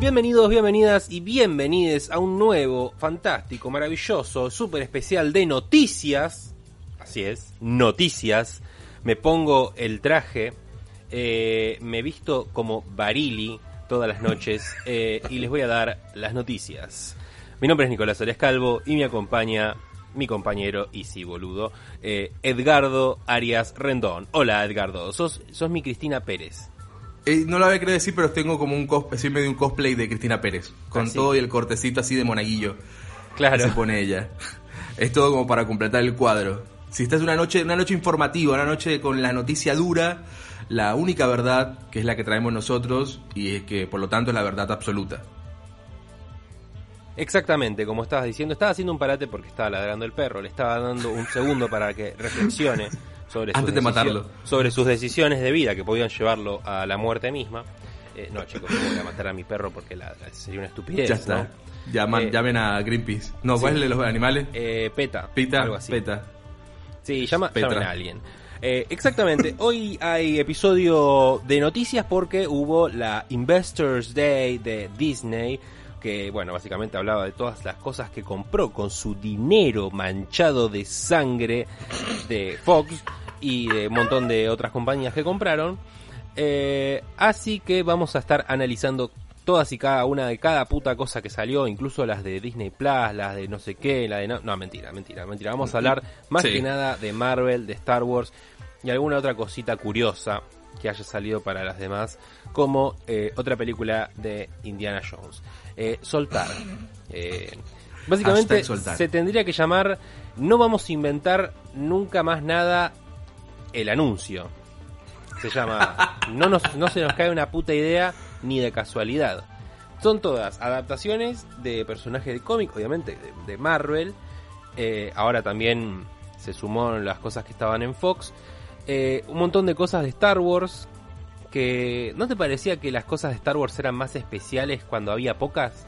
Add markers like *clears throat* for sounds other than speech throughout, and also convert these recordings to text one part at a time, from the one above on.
Bienvenidos, bienvenidas y bienvenides a un nuevo, fantástico, maravilloso, súper especial de noticias. Así es, noticias. Me pongo el traje, eh, me visto como Barili todas las noches eh, y les voy a dar las noticias. Mi nombre es Nicolás Arias Calvo y me acompaña mi compañero, y sí, boludo, eh, Edgardo Arias Rendón. Hola, Edgardo, sos, sos mi Cristina Pérez. Eh, no lo había querido decir, pero tengo como un cosplay, soy medio un cosplay de Cristina Pérez. Con ¿Ah, todo y el cortecito así de monaguillo Claro. que se pone ella. *laughs* Es todo como para completar el cuadro. Si esta es una noche, una noche informativa, una noche con la noticia dura, la única verdad, que es la que traemos nosotros, y es que por lo tanto es la verdad absoluta. Exactamente, como estabas diciendo, estaba haciendo un parate porque estaba ladrando el perro, le estaba dando un segundo para que reflexione *laughs* sobre, Antes de matarlo. sobre sus decisiones de vida que podían llevarlo a la muerte misma. Eh, no, chicos, no voy a matar a mi perro porque ladra, sería una estupidez. ya está. ¿no? Llaman, Eh, llamen a Greenpeace. No, ¿cuál sí. es el de los animales? Eh, peta, Pita, algo así. peta. Sí, llama, Petra. llamen a alguien. Eh, exactamente, hoy hay episodio de noticias porque hubo la Investors Day de Disney, que bueno, básicamente hablaba de todas las cosas que compró con su dinero manchado de sangre de Fox y de un montón de otras compañías que compraron. Eh, así que vamos a estar analizando todas y cada una de cada puta cosa que salió, incluso las de Disney Plus, las de no sé qué, la de no, no mentira, mentira, mentira. Vamos a hablar más Sí. que nada de Marvel, de Star Wars y alguna otra cosita curiosa que haya salido para las demás, como eh, otra película de Indiana Jones. Eh, soltar. Eh, básicamente soltar. se tendría que llamar No vamos a inventar nunca más nada el anuncio. Se llama *laughs* No, nos, no se nos cae una puta idea ni de casualidad. Son todas adaptaciones de personajes de cómic, obviamente, de, de Marvel. Eh, ahora también se sumó las cosas que estaban en Fox. Eh, un montón de cosas de Star Wars. Que ¿No te parecía que las cosas de Star Wars eran más especiales cuando había pocas?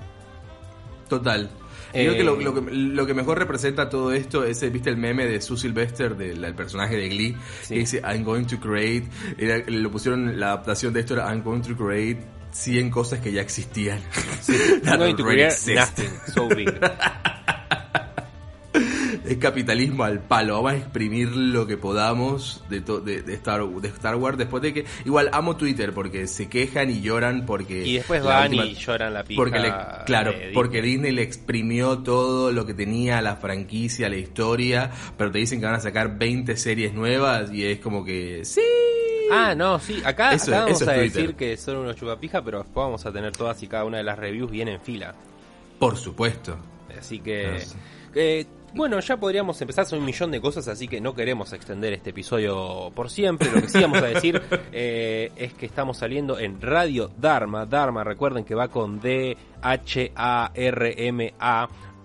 Total. Eh, Creo que lo, lo que lo que mejor representa todo esto es, eh, ¿viste el meme de Sue Sylvester, del, del personaje de Glee? Sí. Que dice, I'm going to create, era- lo pusieron, la adaptación de esto era, I'm going to create 100 cosas que ya existían. *laughs* That I'm going to create nothing so big. *laughs* Es capitalismo al palo, vamos a exprimir lo que podamos de, to- de, de Star, de Star Wars después de que, igual amo Twitter porque se quejan y lloran porque... Y después van última- y lloran la pija. Porque le, claro, Disney. porque Disney le exprimió todo lo que tenía, la franquicia, la historia, pero te dicen que van a sacar 20 series nuevas y es como que sí. Ah, no, sí, acá, Eso- acá vamos a Twitter. decir que son unos chupapija, pero después vamos a tener todas y cada una de las reviews bien en fila. Por supuesto. Así que, No sé. eh, bueno, ya podríamos empezar, son un millón de cosas, así que no queremos extender este episodio por siempre. Lo que sí vamos a decir *laughs* eh, es que estamos saliendo en Radio Dharma. Dharma, recuerden que va con D-H-A-R-M-A.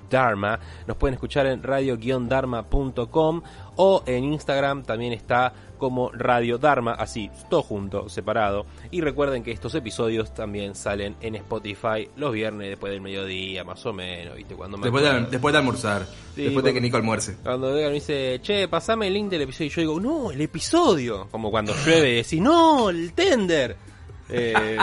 Dharma. Nos pueden escuchar en radio-dharma.com o en Instagram también está como Radio Dharma, así, todo junto, separado. Y recuerden que estos episodios también salen en Spotify los viernes después del mediodía, más o menos, ¿viste? Cuando me Después de, después de almorzar, Sí, después de que Nico almuerce. Cuando me dice, che, pasame el link del episodio, y yo digo, no, el episodio. Como cuando llueve y decís, no, el tender. Eh,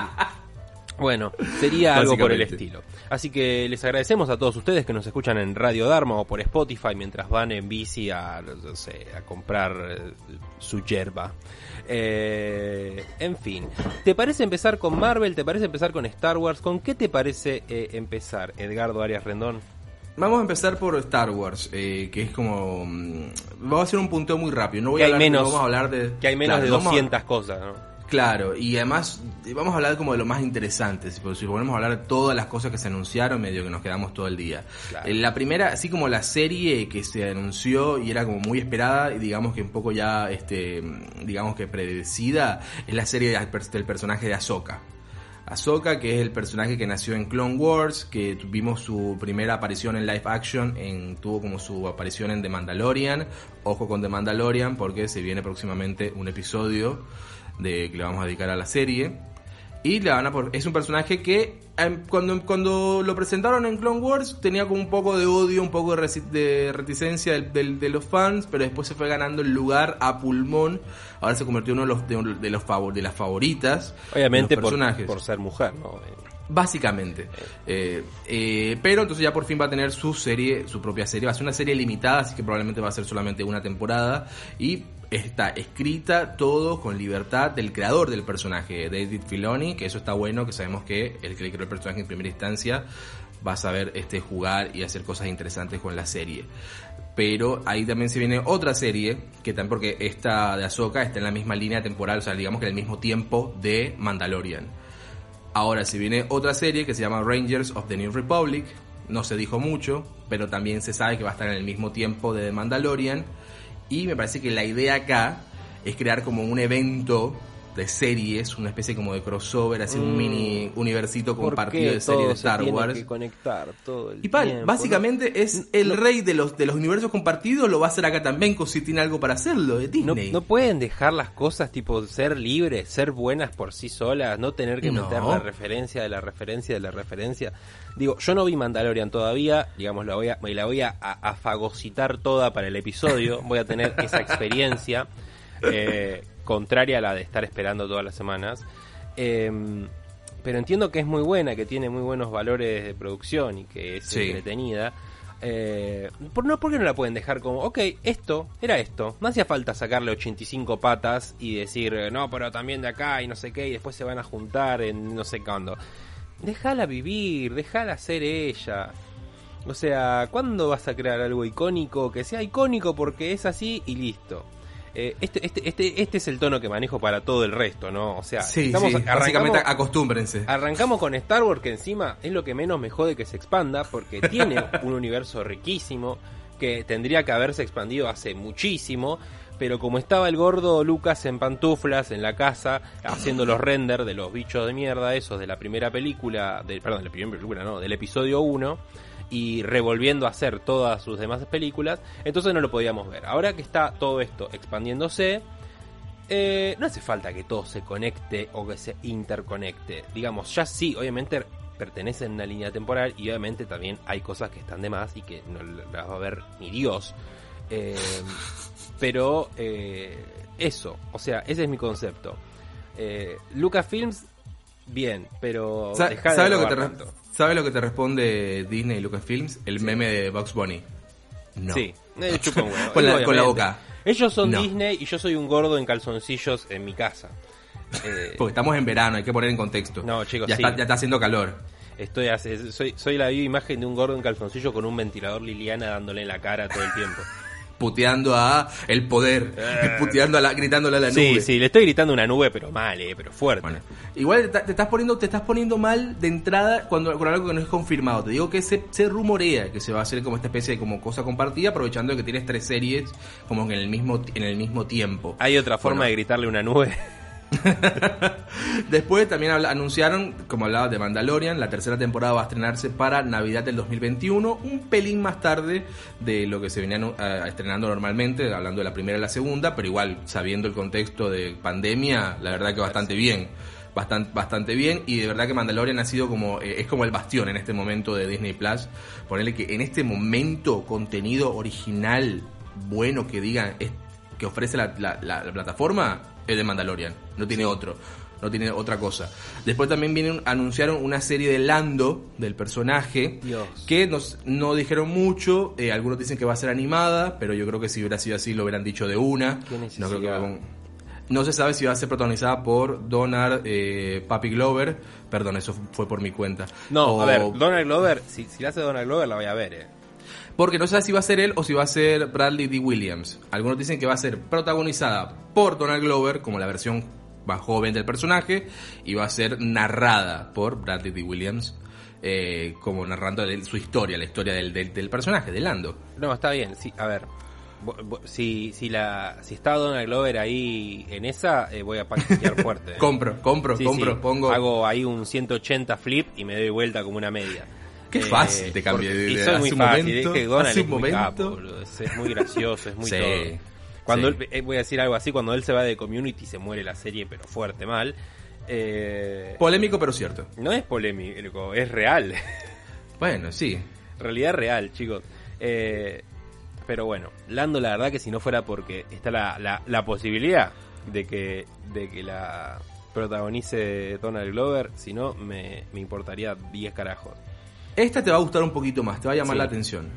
*laughs* bueno, sería algo por el estilo. Así que les agradecemos a todos ustedes que nos escuchan en Radio Dharma o por Spotify mientras van en bici a, no sé, a comprar eh, su yerba. Eh, en fin, ¿te parece empezar con Marvel? ¿Te parece empezar con Star Wars? ¿Con qué te parece eh, empezar, Edgardo Arias Rendón? Vamos a empezar por Star Wars, eh, que es como... mm, Vamos a hacer un punteo muy rápido. No voy Que a hablar, menos- no vamos a hablar de... Que hay menos Claro, de no vamos a- 200 cosas, ¿no? Claro, y además vamos a hablar como de lo más interesante, si si ponemos a hablar de todas las cosas que se anunciaron, medio que nos quedamos todo el día. Claro. Eh, La primera, así como la serie que se anunció y era como muy esperada, y digamos que un poco ya, este, digamos que predecida, es la serie de- del personaje de Ahsoka. Ahsoka, que es el personaje que nació en Clone Wars, que tuvimos su primera aparición en live action, en, tuvo como su aparición en The Mandalorian. Ojo con The Mandalorian, porque se viene próximamente un episodio de que le vamos a dedicar a la serie. Y le van a por- es un personaje que em, cuando, cuando lo presentaron en Clone Wars tenía como un poco de odio, un poco de, reticencia del- del- de los fans, pero después se fue ganando el lugar a pulmón. Ahora se convirtió en uno de los, de, los favor- de las favoritas. Obviamente de los por, personajes. por ser mujer, ¿no? Básicamente. Eh, eh, pero entonces ya por fin va a tener su serie, su propia serie. Va a ser una serie limitada, así que probablemente va a ser solamente una temporada. Y está escrita todo con libertad del creador del personaje, David Filoni, que eso está bueno, que sabemos que el que creó el personaje en primera instancia va a saber este, jugar y hacer cosas interesantes con la serie. Pero ahí también se viene otra serie, que también porque esta de Ahsoka está en la misma línea temporal, o sea, digamos que en el mismo tiempo de Mandalorian. Ahora se viene otra serie que se llama Rangers of the New Republic. No se dijo mucho, pero también se sabe que va a estar en el mismo tiempo de Mandalorian. Y me parece que la idea acá es crear como un evento de series, una especie como de crossover, así un Mm. mini universito ¿por compartido de series de se Star tiene Wars. que conectar todo el Y Pal, tiempo, básicamente es el No- rey de los, de los universos compartidos, lo va a hacer acá también, si tiene algo para hacerlo, de No, Disney. no pueden dejar las cosas tipo ser libres, ser buenas por sí solas, no tener que meter la referencia de la referencia de la referencia. Digo, yo no vi Mandalorian todavía, digamos, la voy a, me la voy a, a- a fagocitar toda para el episodio, voy a tener esa experiencia, *laughs* eh, contraria a la de estar esperando todas las semanas. Em, pero entiendo que es muy buena, que tiene muy buenos valores de producción y que es Sí. entretenida. Eh, ¿por, no, ¿Por qué no la pueden dejar como, ok, esto era esto? No hacía falta sacarle 85 patas y decir, no, pero también de acá y no sé qué, y después se van a juntar en no sé cuándo. Déjala vivir, déjala ser ella. O sea, ¿cuándo vas a crear algo icónico que sea icónico porque es así y listo? Eh, este, este, este, este es el tono que manejo para todo el resto, ¿no? O sea, Sí, estamos- sí, básicamente acostúmbrense. Arrancamos con Star Wars, que encima es lo que menos me jode que se expanda, porque *laughs* tiene un universo riquísimo, que tendría que haberse expandido hace muchísimo, pero como estaba el gordo Lucas en pantuflas en la casa, haciendo los renders de los bichos de mierda, esos de la primera película, de, perdón, de la primera película, no, del episodio 1, y revolviendo a hacer todas sus demás películas, entonces no lo podíamos ver. Ahora que está todo esto expandiéndose, eh, no hace falta que todo se conecte o que se interconecte. Digamos, ya sí, obviamente pertenecen a una línea temporal y obviamente también hay cosas que están de más y que no las va a ver ni Dios. Eh, pero eh, eso, o sea, ese es mi concepto. Lucasfilms, bien, pero Sa- dejá de ¿Sabe lo, que te tanto. ¿Sabe lo que te responde Disney y Lucasfilms? El meme de Bugs Bunny. No. Sí, eh, *laughs* chupa un huevo. Con la- con boca. Ellos son No. Disney y yo soy un gordo en calzoncillos en mi casa. Eh, *laughs* Porque estamos en verano, hay que poner en contexto. No, chicos, ya, sí. está, ya está haciendo calor. Estoy hace- soy, soy la viva imagen de un gordo en calzoncillo con un ventilador Liliana dándole en la cara todo el tiempo. *laughs* Puteando a el poder. Eh. *laughs* Puteando a la, gritándole a la Sí, nube. sí, le estoy gritando una nube, pero mal, eh, pero fuerte. Bueno, igual te, te estás poniendo, te estás poniendo mal de entrada cuando con algo que no es confirmado. Te digo que se, se rumorea que se va a hacer como esta especie de como cosa compartida, aprovechando que tienes tres series como en el mismo, en el mismo tiempo. Hay otra forma Bueno. de gritarle una nube. *laughs* Después también anunciaron, como hablaba de Mandalorian, la tercera temporada va a estrenarse para Navidad del 2021, un pelín más tarde de lo que se venía estrenando normalmente, hablando de la primera y la segunda, pero igual sabiendo el contexto de pandemia, la verdad que bastante bien. Bastante, bastante bien y de verdad que Mandalorian ha sido como eh, es como el bastión en este momento de Disney Plus ponerle que en este momento contenido original bueno que digan que ofrece la plataforma es de Mandalorian no tiene otro no tiene otra cosa. Después también vienen, anunciaron una serie de Lando, del personaje, Dios. que nos, no dijeron mucho, eh, algunos dicen que va a ser animada, pero yo creo que si hubiera sido así lo hubieran dicho de una. Qué No, creo que no se sabe si va a ser protagonizada por Donald eh, Papi Glover, perdón, eso fue por mi cuenta. No, O- a ver, Donald Glover, si, si la hace Donald Glover la voy a ver, eh. Porque no sabe si va a ser él o si va a ser Bradley D. Williams. Algunos dicen que va a ser protagonizada por Donald Glover, como la versión más joven del personaje y va a ser narrada por Bradley D. Williams eh, como narrando su historia, la historia del, del, del personaje, de Lando. No, está bien, sí, a ver. Si, si, la, si está Donald Glover ahí en esa, eh, voy a paquetear fuerte. *laughs* Compro, compro, Sí, compro, sí. pongo... Hago ahí un 180 flip y me doy vuelta como una media. Qué Eh, fácil te cambié de idea. Hace muy fácil, momento- es que Donald es un muy momento- capo, es, es muy gracioso, es muy *laughs* Sí, todo. Cuando sí. él- eh, voy a decir algo así, cuando él se va de Community se muere la serie, pero fuerte mal. Eh, Polémico pero cierto. no es polémico, es real. *laughs* Bueno, sí. realidad real, chicos. Eh, pero bueno, Lando, la verdad que si no fuera porque está la, la, la posibilidad de que, de que la protagonice Donald Glover, si no, me, me importaría 10 carajos. Esta te va a gustar un poquito más, te va a llamar Sí. la atención.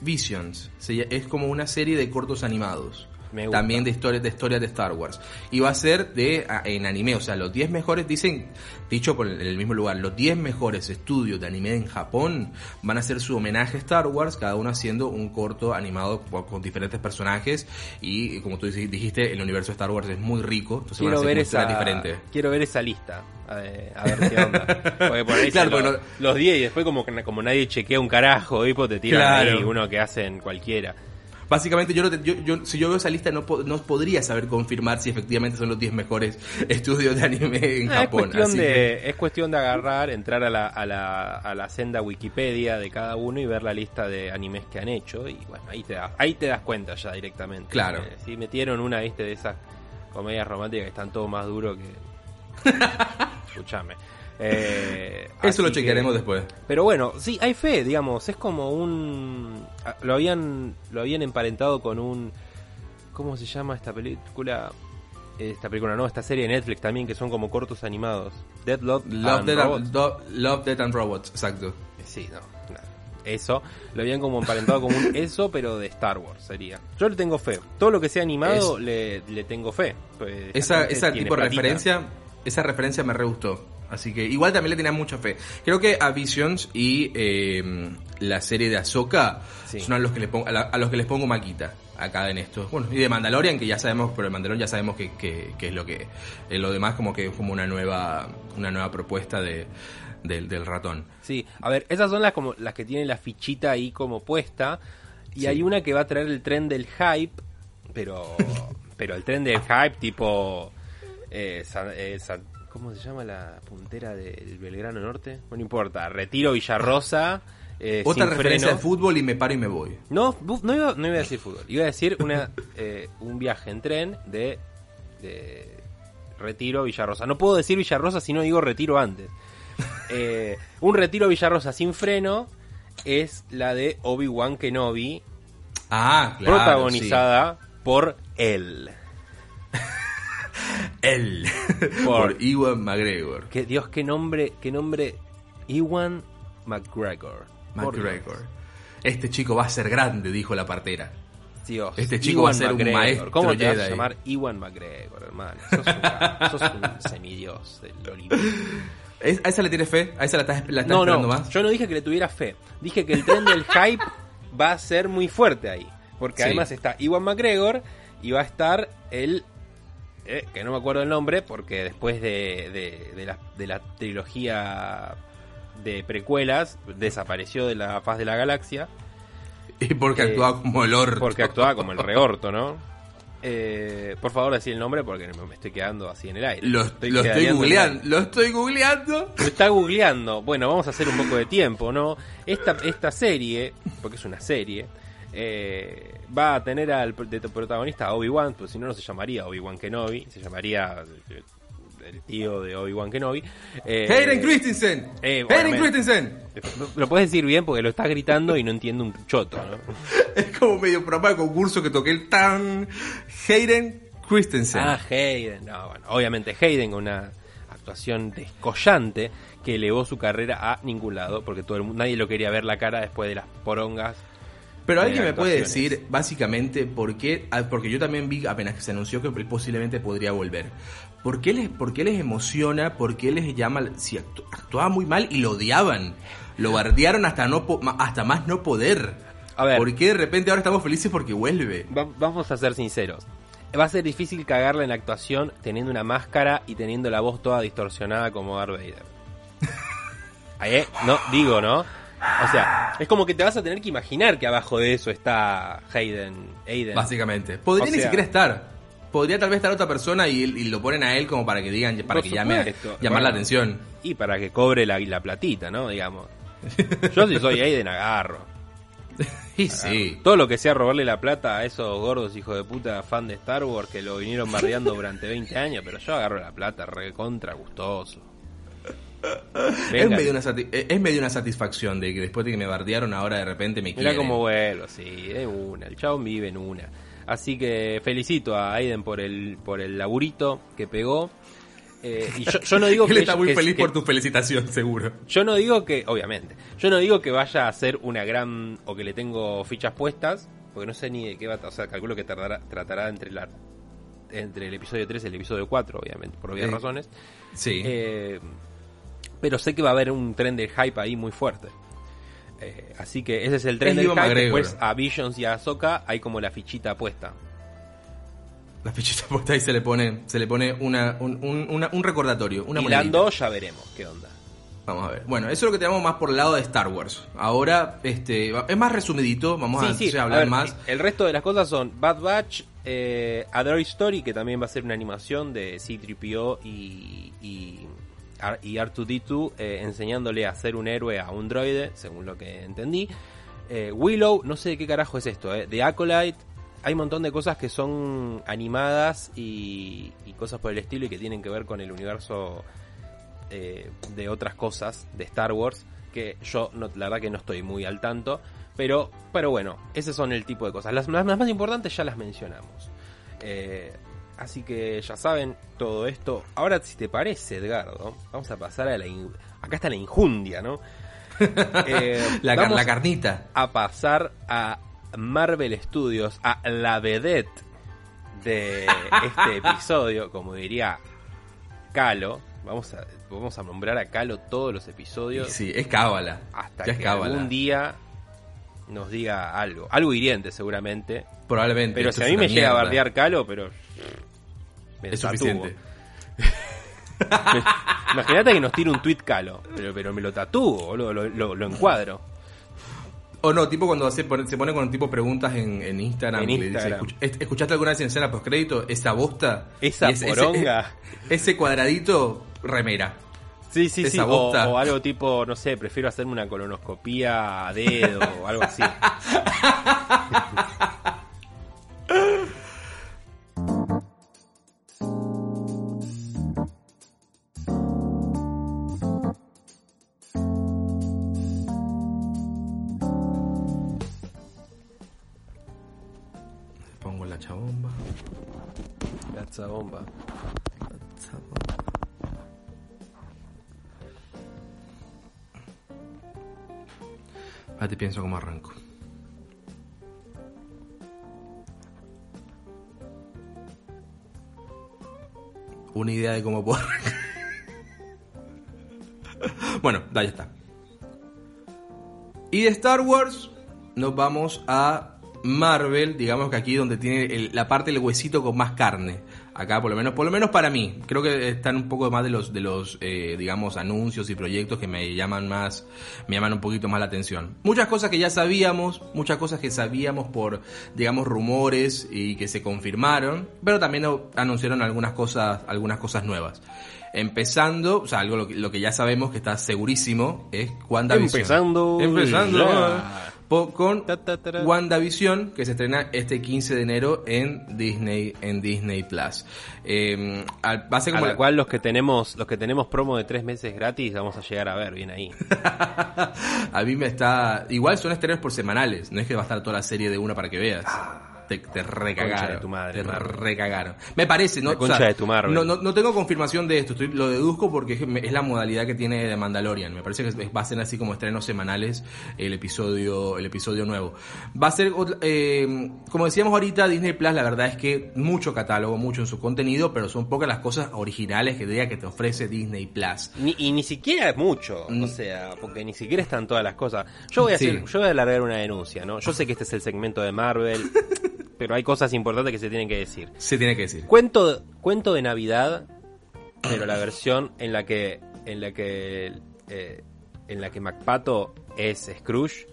Visions, es como una serie de cortos animados. Me gusta. También de historias de historias de Star Wars. Y va a ser de en anime, o sea, los 10 mejores, dicen, dicho por el, el mismo lugar, los 10 mejores estudios de anime en Japón van a hacer su homenaje a Star Wars, cada uno haciendo un corto animado con, con diferentes personajes. Y como tú dijiste, el universo de Star Wars es muy rico, entonces Quiero van a ver, ser esa, culturas diferentes. quiero ver esa lista. A ver, a ver qué onda. Porque por ahí *laughs* Claro, se lo- porque los 10 y después como, que- como nadie chequea un carajo, tipo, te tiran Claro. ahí uno que hacen cualquiera. Básicamente, yo, no te- yo, yo- si yo veo esa lista, no, no podría saber confirmar si efectivamente son los 10 mejores *laughs* estudios de anime en Ah, es, Japón. cuestión así de, que- es cuestión de agarrar, entrar a la, a, la, a la senda Wikipedia de cada uno y ver la lista de animes que han hecho. Y bueno, ahí te, das, ahí te das cuenta ya directamente. Claro. Eh, sí, metieron una, viste, de esas comedias románticas que están todo más duro que... *laughs* Escúchame. Eh, Eso lo así que- chequearemos después. Pero bueno, sí, hay fe, digamos, es como un... ah, Lo habían, lo habían emparentado con un... ¿Cómo se llama esta película? Esta película no, esta serie de Netflix también, que son como cortos animados. Dead Love, Love, and Death Robots. and, Do- Love, Death and Robots, exacto. Sí, no, no. Eso, lo habían como emparentado como un eso, pero de Star Wars sería. Yo le tengo fe. Todo lo que sea animado le, le tengo fe. Pues, Esa, esa tipo de referencia, esa referencia me re gustó. Así que igual también le tenía mucha fe. Creo que a Visions y eh, la serie de Ahsoka Sí. son a los que les pongo, a, la- a los que les pongo maquita acá en esto. Bueno, y de Mandalorian que ya sabemos, pero el Mandalorian ya sabemos que, que- que es lo que eh, lo demás como que es como una nueva una nueva propuesta de del, del ratón. Sí, a ver, esas son las como las que tienen la fichita ahí como puesta. Y Sí. hay una que va a traer el tren del hype, pero pero el tren del hype tipo eh, San- eh, San- ¿cómo se llama la puntera del Belgrano Norte? No importa, Retiro Villarrosa. eh, Otra referencia freno. al fútbol y me paro y me voy. No, no iba, no iba a decir fútbol, iba a decir una eh, un viaje en tren de, de Retiro Villarrosa. No puedo decir Villarrosa si no digo Retiro antes. Eh, *laughs* un Retiro Villarrosa sin freno es la de Obi-Wan Kenobi, Ah, claro. protagonizada por él. Él. *laughs* Por- Por Ewan McGregor. Que, Dios, qué nombre, qué nombre, Ewan McGregor. McGregor. Este chico va a ser grande, dijo la partera. Dios, Este chico va a ser un maestro ¿Cómo te vas a llamar Ewan McGregor, hermano? Sos un, *laughs* sos un semidios del Olimpo. ¿Es- ¿A esa le tienes fe? ¿A esa la estás, la estás No, esperando no, más? yo no dije que le tuviera fe. Dije que el tren del hype va a ser muy fuerte ahí. Porque Sí. además está Ewan McGregor y va a estar el... eh, que no me acuerdo el nombre, porque después de, de, de la, de la trilogía de precuelas desapareció de la faz de la galaxia. Y porque Eh, actuaba como el orto. Porque actuaba como el reorto, ¿no? Eh, por favor, decir el nombre porque me estoy quedando así en el aire. Lo, lo estoy en el googleando. Lo estoy googleando. Lo está googleando. Bueno, vamos a hacer un poco de tiempo, ¿no? Esta, esta serie, porque es una serie, eh, va a tener al de protagonista Obi-Wan, pues si no, no se llamaría Obi-Wan Kenobi, se llamaría eh, el tío de Obi-Wan Kenobi. Eh, Hayden Christensen. eh, Hayden. Christensen. Lo puedes decir bien porque lo estás gritando y no entiendo un choto, ¿no? *laughs* Es como medio programa de concurso que toqué el tan. Hayden Christensen. Ah, Hayden. No, bueno, obviamente Hayden con una actuación descollante que elevó su carrera a ningún lado, porque todo el mundo, nadie lo quería ver la cara después de las porongas. Pero alguien me puede decir, básicamente, por qué. ah, Porque yo también vi apenas que se anunció que posiblemente podría volver. ¿Por qué les, por qué les emociona? ¿Por qué les llama.? Si actu- actuaba muy mal y lo odiaban. Lo bardearon hasta, no hasta más no poder. A ver. ¿Por qué de repente ahora estamos felices porque vuelve? Va- vamos a ser sinceros. va a ser difícil cagarla en la actuación teniendo una máscara y teniendo la voz toda distorsionada como Darth Vader. *laughs* Eh, no, digo, ¿no? O sea, es como que te vas a tener que imaginar que abajo de eso está Hayden. Aiden. Básicamente. Podría O ni sea- siquiera estar. Podría tal vez estar otra persona y, y lo ponen a él como para que digan, para Por que llame, llamar la atención. Y para que cobre la, la platita, ¿no? Digamos. Yo si soy Aiden agarro. *laughs* Y sí. Todo lo que sea robarle la plata a esos gordos hijos de puta fan de Star Wars que lo vinieron bardeando durante 20 años, pero yo agarro la plata re contra gustoso. Es medio, una eh, es medio una satisfacción de que después de que me bardearon ahora de repente me Mirá quieren. cómo vuelo, sí, de una. El chabón vive en una. Así que felicito a Aiden por el, por el laburito que pegó. Eh, y yo, yo no digo *laughs* Él que está muy que- feliz que- por tu felicitación, seguro. Yo no digo que, obviamente, yo no digo que vaya a ser una gran o que le tengo fichas puestas, porque no sé ni de qué va, a- o sea, calculo que tardará, tratará entre la entre el episodio 3 y el episodio 4, obviamente, por obvias razones. Sí. Eh, pero sé que va a haber un tren de hype ahí muy fuerte. Eh, así que ese es el tren Es del Ewan hype. McGregor. Después a Visions y a Ahsoka hay como la fichita puesta. La fichita *laughs* puesta y se le pone, se le pone una, un, un- una- un recordatorio, una y. Lando ya veremos qué onda. Vamos a ver. Bueno, eso es lo que tenemos más por el lado de Star Wars. Ahora, este, es más resumidito, vamos a, hablar ver, más. El resto de las cosas son Bad Batch, eh, A Story, que también va a ser una animación de C-3PO y, y, y R2D2 eh, enseñándole a ser un héroe a un droide, según lo que entendí. Eh, Willow, no sé de qué carajo es esto, eh, de Acolyte. Hay un montón de cosas que son animadas y, y cosas por el estilo y que tienen que ver con el universo eh, de otras cosas de Star Wars que yo la verdad que no estoy muy al tanto pero pero bueno ese son el tipo de cosas las, las más importantes ya las mencionamos Eh, así que ya saben todo esto. Ahora si te parece Edgardo vamos a pasar a la in- acá está la injundia no *laughs* Eh, La, car- vamos la carnita. a pasar a Marvel Studios a la vedette de este *laughs* episodio como diría Calo. Vamos a vamos a nombrar a Calo todos los episodios. Sí, es cábala. hasta ya que algún día nos diga algo. Algo hiriente seguramente. Probablemente. pero si a mí me llega a bardear Calo pero me Es suficiente. *laughs* Imagínate que nos tire un tweet Calo, pero, pero me lo tatúo, lo, lo, lo- lo encuadro. O no, tipo cuando se pone, se pone con tipo preguntas en, en Instagram. En dice, Instagram. "Escuch- ¿est- ¿Escuchaste alguna vez en escena postcrédito? Esa bosta. Esa ese- poronga. *laughs* Ese, cuadradito, remera. Sí, sí, sí. Esa O, bosta. o algo tipo, no sé, prefiero hacerme una colonoscopía a dedo o algo así. *laughs* Star Wars nos vamos a Marvel, digamos que aquí donde tiene la parte del huesito con más carne. Acá por lo menos, por lo menos para mí, creo que están un poco más de los de los eh, digamos anuncios y proyectos que me llaman más, me llaman un poquito más la atención. Muchas cosas que ya sabíamos, muchas cosas que sabíamos por digamos rumores y que se confirmaron, pero también anunciaron algunas cosas, algunas cosas nuevas. Empezando, o sea, algo lo que, lo que ya sabemos que está segurísimo es WandaVision. Empezando Empezando. ya. Con. WandaVision, que se estrena este 15 de enero en Disney, en Disney Plus. Eh, al- va a ser A como la la- cual los que tenemos, los que tenemos promo de tres meses gratis, vamos a llegar a ver bien ahí. *laughs* a mí me está. Igual son estrenos por semanales, no es que va a estar toda la serie de una para que veas. Te, te recagaron. Concha de tu madre, te Marvel. recagaron. Me parece, ¿no? La concha de tu Marvel. No, no, no tengo confirmación de esto, estoy, lo deduzco porque es, es la modalidad que tiene de Mandalorian. Me parece que es- va a ser así como estrenos semanales el episodio, el episodio nuevo. Va a ser, eh, como decíamos ahorita, Disney Plus, la verdad es que mucho catálogo, mucho en su contenido, pero son pocas las cosas originales que diga que te ofrece Disney Plus. Ni- y ni siquiera es mucho, Mm. o sea, porque ni siquiera están todas las cosas. Yo voy a Sí. hacer, yo voy a alargar una denuncia, ¿no? Yo sé que este es el segmento de Marvel, *laughs* pero hay cosas importantes que se tienen que decir. Se tiene que decir. Cuento, cuento de Navidad, *clears throat* pero la versión en la que en la que eh, en la que MacPato es Scrooge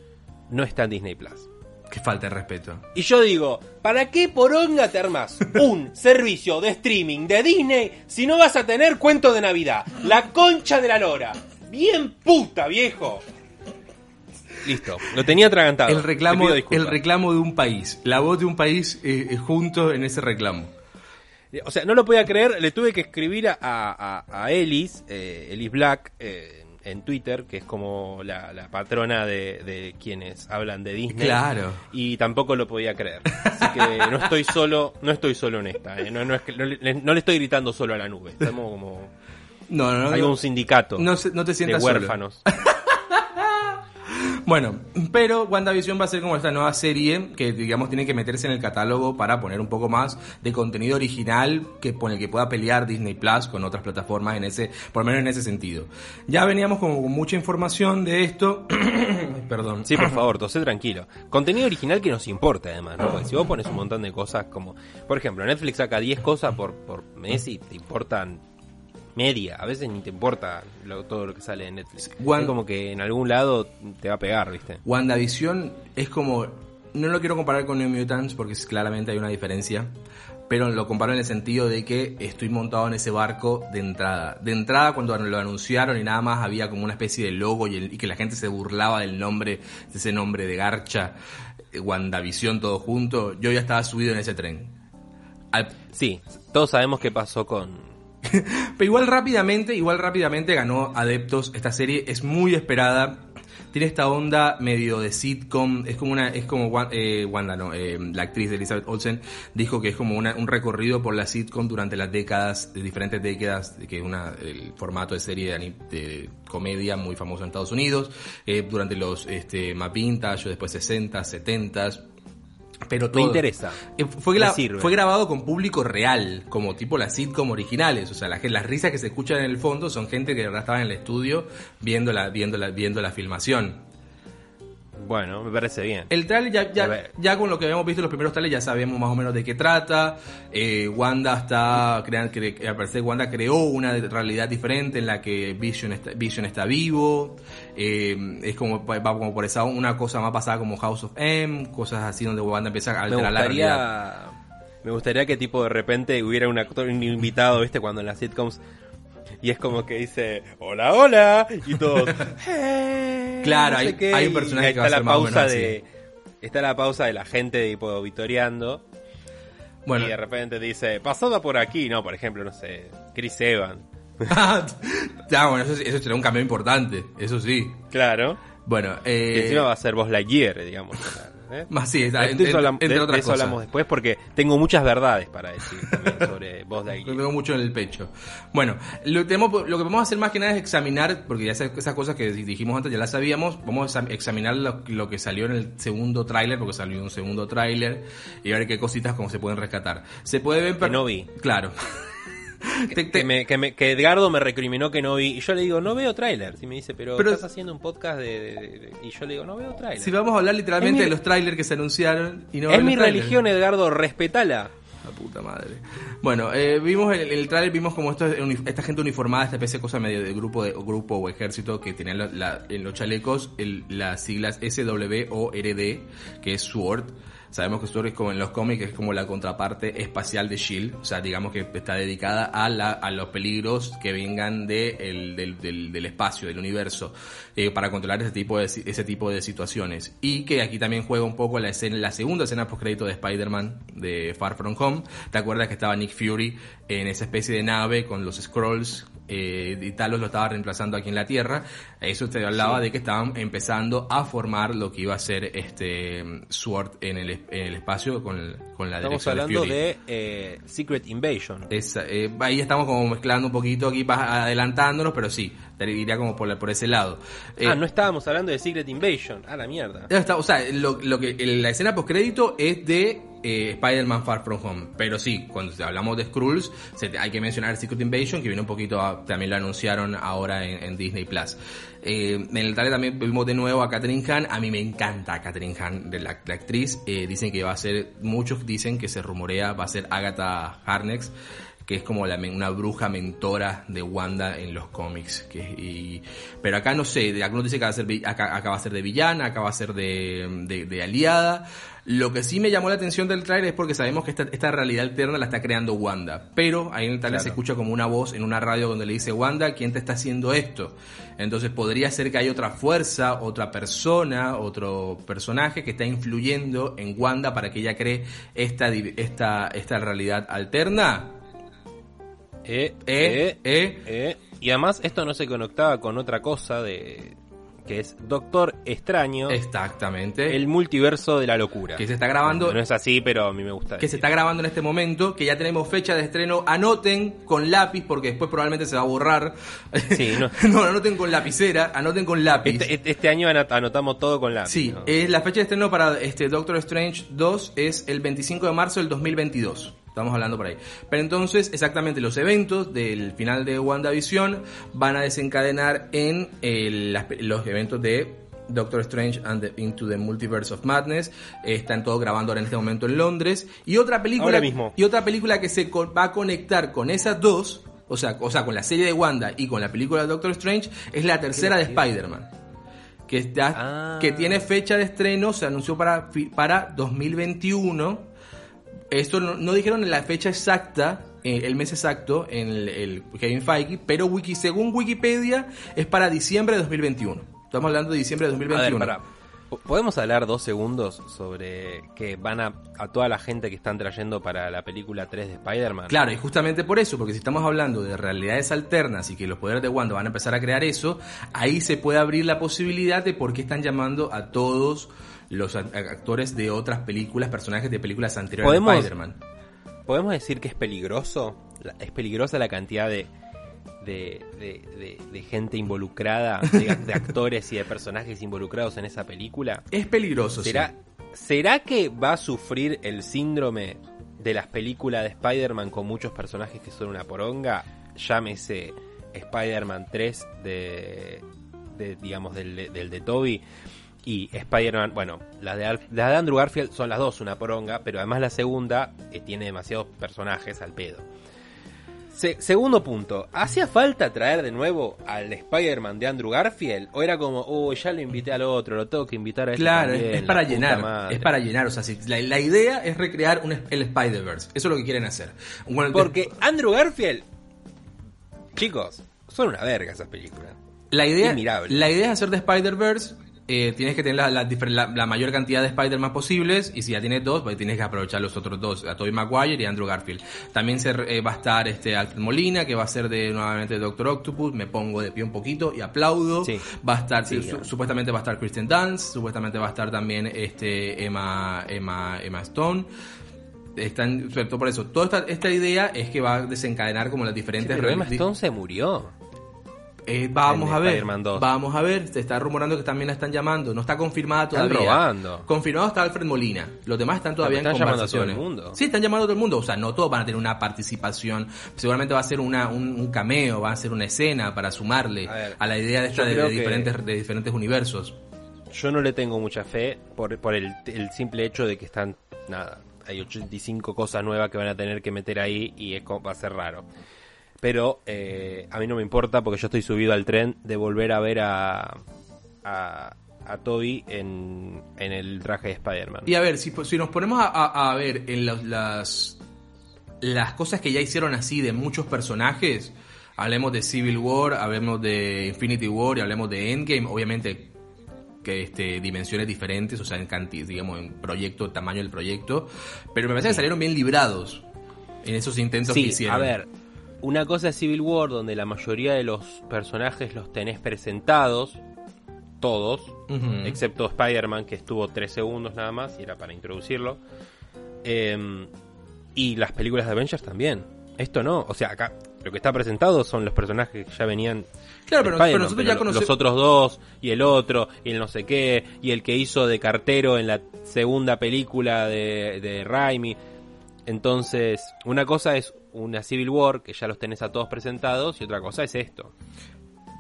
no está en Disney Plus. Que falta de respeto. Y yo digo, ¿para qué poronga te armas *laughs* un servicio de streaming de Disney si no vas a tener cuento de Navidad? La concha de la lora. Bien puta, viejo. Listo, lo tenía atragantado. El reclamo, el reclamo de un país. La voz de un país eh, eh, junto en ese reclamo. O sea, no lo podía creer, le tuve que escribir a, a, a Ellis, eh, Ellis Black, eh, en Twitter, que es como la, la patrona de, de quienes hablan de Disney. Claro. Y tampoco lo podía creer. Así que no estoy solo, no estoy solo en esta. eh. No, no es que- no le, no le estoy gritando solo a la nube. Estamos como. No, no, no. Hay un sindicato no, no te de sientas solo. *laughs* Bueno, pero WandaVision va a ser como esta nueva serie que, digamos, tiene que meterse en el catálogo para poner un poco más de contenido original que con el que pueda pelear Disney Plus con otras plataformas en ese, por lo menos en ese sentido. Ya veníamos con mucha información de esto. *coughs* Perdón. Sí, por favor, tosé tranquilo. Contenido original que nos importa, además, ¿no? Porque si vos pones un montón de cosas como. Por ejemplo, Netflix saca 10 cosas por mes y te importan media. A veces ni te importa lo- todo lo que sale de Netflix. One- Es como que en algún lado te va a pegar, ¿viste? WandaVision es como. No lo quiero comparar con New Mutants porque claramente hay una diferencia. Pero lo comparo en el sentido de que estoy montado en ese barco de entrada. De entrada, cuando lo anunciaron y nada más había como una especie de logo y, el- y que la gente se burlaba del nombre, de ese nombre de Garcha, eh, WandaVision todo junto, yo ya estaba subido en ese tren. Al- Sí, todos sabemos qué pasó con. *laughs* pero igual rápidamente, igual rápidamente ganó adeptos. Esta serie es muy esperada. Tiene esta onda medio de sitcom. Es como una, es como eh, Wanda, no, eh, la actriz de Elizabeth Olsen dijo que es como una- un recorrido por la sitcom durante las décadas, diferentes décadas, que es una, el formato de serie de, comedia muy famoso en Estados Unidos, eh, durante los, este, más vintage, después 60, 70 pero Me todo. interesa. Eh, Fue, Me gra- sirve. fue grabado con público real, como tipo las sitcom originales. O sea, la, gen- las risas que se escuchan en el fondo son gente que de verdad estaba en el estudio viendo la, viendo la, viendo la filmación. Bueno, me parece bien. El trailer, ya, ya, con lo que habíamos visto en los primeros trailers, ya sabemos más o menos de qué trata. Eh, Wanda está, crean, cre- al parecer Wanda creó una realidad diferente en la que Vision está, Vision está vivo. Eh, es como, va como por esa, una cosa más pasada como House of M, cosas así donde Wanda empieza a Me alterar la realidad. gustaría. Me gustaría que tipo de repente hubiera un actor, un invitado, ¿viste? Cuando en las sitcoms. Y es como que dice, hola, hola. Y todos, *laughs* "Eh", Claro, no sé hay- qué, hay un personaje que va a está ser la pausa menos de. Está la pausa de la gente tipo vitoreando. Bueno, Y de repente dice, pasada por aquí, no, por ejemplo, no sé, Chris Evans. ya, *laughs* bueno, eso, eso será un cambio importante, eso sí. Claro. Bueno, eh, encima va a ser Voz Lightyear, digamos. ¿Eh? sí, está, De en- eso en- hablam- entre de- otras de eso cosas. hablamos después porque tengo muchas verdades para decir sobre Voz Lo Lightyear. tengo mucho en el pecho. Bueno, lo, tenemos, lo que vamos a hacer más que nada es examinar, porque ya esas, esas cosas que dijimos antes ya las sabíamos, vamos a examinar lo, lo que salió en el segundo tráiler, porque salió un segundo tráiler, y a ver qué cositas como se pueden rescatar. Se puede ver... Que no vi. Claro. *laughs* Te- te- Que, me- que me- que Edgardo me recriminó que no vi. Y yo le digo, no veo trailers. Y me dice, pero, Pero- estás haciendo un podcast de, de- de- Y yo le digo, no veo trailers. si vamos a hablar literalmente mi- de los trailers que se anunciaron y no es mi trailers. religión, Edgardo, respetala. La puta madre. Bueno, eh, vimos en el, el trailer, vimos como esto, esta gente uniformada, esta especie de cosa medio de grupo de, o grupo o ejército que tenían la- la- en los chalecos el- las siglas SW o RD, que es SWORD. Sabemos que es como en los cómics, es como la contraparte espacial de SHIELD, o sea, digamos que está dedicada a, la, a los peligros que vengan de el- del, del- espacio, del universo, eh, para controlar ese tipo, de, ese tipo de situaciones. Y que aquí también juega un poco la, escena, la segunda escena post-crédito de Spider-Man de Far From Home. ¿Te acuerdas que estaba Nick Fury en esa especie de nave con los Scrolls? Eh, y Talos lo estaba reemplazando aquí en la Tierra. Eso te hablaba de que estaban empezando a formar lo que iba a ser este Sword en el, en el espacio con, el- con la Estamos dirección hablando Fury. de eh, Secret Invasion. Eh, ahí estamos como mezclando un poquito aquí, adelantándonos, pero sí, te diría como por, la- por ese lado. Eh, ah, no estábamos hablando de Secret Invasion. Ah, la mierda. está, o sea, lo, lo que la escena postcrédito es de eh, Spider-Man Far From Home. Pero sí, cuando hablamos de Skrulls, se- hay que mencionar Secret Invasion, que viene un poquito, a- también lo anunciaron ahora en, en Disney Plus. Eh, en el trailer también vimos de nuevo a Catherine Hahn. A mí me encanta Catherine Hahn, la, la actriz. Eh, dicen que va a ser, muchos dicen que se rumorea, va a ser Agatha Harkness que es como la, una bruja mentora de Wanda en los cómics. Que, y- pero acá no sé, de- algunos dicen que va a ser, vi- acá, acá va a ser de villana, acá va a ser de, de- de aliada. Lo que sí me llamó la atención del trailer es porque sabemos que esta, esta realidad alterna la está creando Wanda. Pero ahí en el trailer Claro. se escucha como una voz en una radio donde le dice, Wanda, ¿quién te está haciendo esto? Entonces podría ser que hay otra fuerza, otra persona, otro personaje que está influyendo en Wanda para que ella cree esta, di- esta, esta realidad alterna. Eh, Eh, eh. eh. Y además esto no se conectaba con otra cosa de que es Doctor Extraño, Exactamente. el multiverso de la locura. que se está grabando No es así, pero a mí me gusta. que se está grabando en este momento, que ya tenemos fecha de estreno. Anoten con lápiz, porque después probablemente se va a borrar. Sí, no. *laughs* no, anoten con lapicera, anoten con lápiz. Este, este- este año anot- anotamos todo con lápiz. sí, ¿no? eh, la fecha de estreno para este Doctor Strange 2 es el 25 de marzo del 2022. Estamos hablando por ahí. Pero entonces, exactamente, los eventos del final de WandaVision van a desencadenar en el- los eventos de Doctor Strange and the- Into the Multiverse of Madness. Están todos grabando ahora en este momento en Londres. Y otra película, Ahora mismo. Y otra película que se co- va a conectar con esas dos, o sea, o sea, con la serie de Wanda y con la película de Doctor Strange, es la tercera de Spider-Man. Que, está, Ah. que tiene fecha de estreno, se anunció para, fi- para 2021. Esto no, no dijeron la fecha exacta, eh, el mes exacto, en el, el Kevin Feige, pero wiki, según Wikipedia es para diciembre de 2021. Estamos hablando de diciembre de A ver, 2021. ¿Podemos hablar dos segundos sobre que van a, a toda la gente que están trayendo para la película 3 de Spider-Man? Claro, y justamente por eso, porque si estamos hablando de realidades alternas y que los poderes de Wanda van a empezar a crear eso, ahí se puede abrir la posibilidad de por qué están llamando a todos los actores de otras películas, personajes de películas anteriores ¿Podemos- de Spider-Man. ¿Podemos decir que es peligroso? Es peligrosa la cantidad de, de, de- de- de gente involucrada, *laughs* de, de actores y de personajes involucrados en esa película. Es peligroso, ¿Será, sí. ¿Será que va a sufrir el síndrome de las películas de Spider-Man con muchos personajes que son una poronga? Llámese Spider-Man 3 de, digamos, del, de- del de Toby y Spider-Man, bueno, las de, las de Andrew Garfield son las dos una poronga, pero además la segunda eh, tiene demasiados personajes al pedo. Se- segundo punto, ¿hacía falta traer de nuevo al Spider-Man de Andrew Garfield? ¿O era como, uy, ya lo invité al otro, lo tengo que invitar a este Claro, también, es, para llenar, madre"? es para llenar, o sea, si- la, la idea es recrear un, el Spider-Verse, eso es lo que quieren hacer. Bueno, Porque Andrew Garfield, chicos, son una verga esas películas. La idea, la idea es hacer de Spider-Verse. Eh, tienes que tener la, la la- la mayor cantidad de Spider-Man posibles. Y si ya tienes dos, pues tienes que aprovechar los otros dos: a Tobey Maguire y Andrew Garfield. También se, eh, va a estar este Alfred Molina, que va a ser de nuevamente Doctor Octopus. Me pongo de pie un poquito y aplaudo. Sí. Va a estar, Sí, su- supuestamente va a estar Kristen Dunst. Supuestamente va a estar también este Emma, Emma, Emma Stone. Están, sobre todo por eso, toda esta, esta idea es que va a desencadenar como las diferentes Pero Emma Stone se murió. Eh, vamos El a ver. Spider-Man 2. Vamos a ver. Se está rumorando que también la están llamando. No está confirmada Están todavía. robando. Confirmado está Alfred Molina. Los demás están todavía en están llamando a todo el conversaciones. mundo. Sí, están llamando a todo el mundo. O sea, no todos van a tener una participación. Seguramente va a ser una, un, un cameo, va a ser una escena para sumarle A la idea de, esta de, que- diferentes, de diferentes universos. Yo no le tengo mucha fe por, por el, el simple hecho de que están, nada, hay 85 cosas nuevas que van a tener que meter ahí y es va a ser raro. Pero eh, a mí no me importa porque yo estoy subido al tren de volver a ver a, a, a Toby en, en el traje de Spider-Man. Y a ver, si, si nos ponemos a, a- ver en los- las, las cosas que ya hicieron así de muchos personajes, hablemos de Civil War, hablemos de Infinity War y hablemos de Endgame, obviamente que este dimensiones diferentes, o sea, en cantidad, digamos, en proyecto, tamaño del proyecto, pero me parece que salieron bien librados en esos intentos que Sí, hicieron. a ver, una cosa es Civil War donde la mayoría de los personajes los tenés presentados, todos, excepto Spider-Man que estuvo tres segundos nada más y era para introducirlo. Eh, y las películas de Avengers también. Esto no, o sea, acá lo que está presentado son los personajes que ya venían. Claro, pero, nosotros ya conocemos. Los otros dos, y el otro, y el no sé qué, y el que hizo de cartero en la segunda película de, de Raimi. Entonces, una cosa es una Civil War, que ya los tenés a todos presentados, y otra cosa es esto.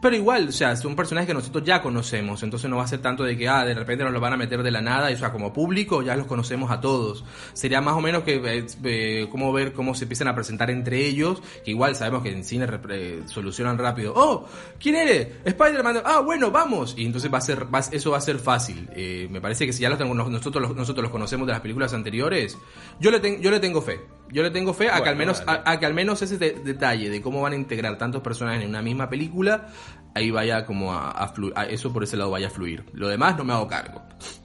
Pero igual, o sea, son personajes que nosotros ya conocemos, entonces no va a ser tanto de que, ah, de repente nos lo van a meter de la nada, y, o sea, como público ya los conocemos a todos. Sería más o menos que, eh, eh, cómo ver cómo se empiezan a presentar entre ellos, que igual sabemos que en cine solucionan rápido. Oh, ¿quién eres? Spider-Man. Ah, bueno, vamos. Y entonces va a ser, va- eso va a ser fácil. Eh, me parece que si ya los tengo, nosotros, los- nosotros los conocemos de las películas anteriores, yo le, ten- yo le tengo fe. Yo le tengo fe a que al menos, vale. a, a que al menos ese de- detalle de cómo van a integrar tantos personajes en una misma película, ahí vaya como a, a flu- a eso por ese lado vaya a fluir. Lo demás no me hago cargo.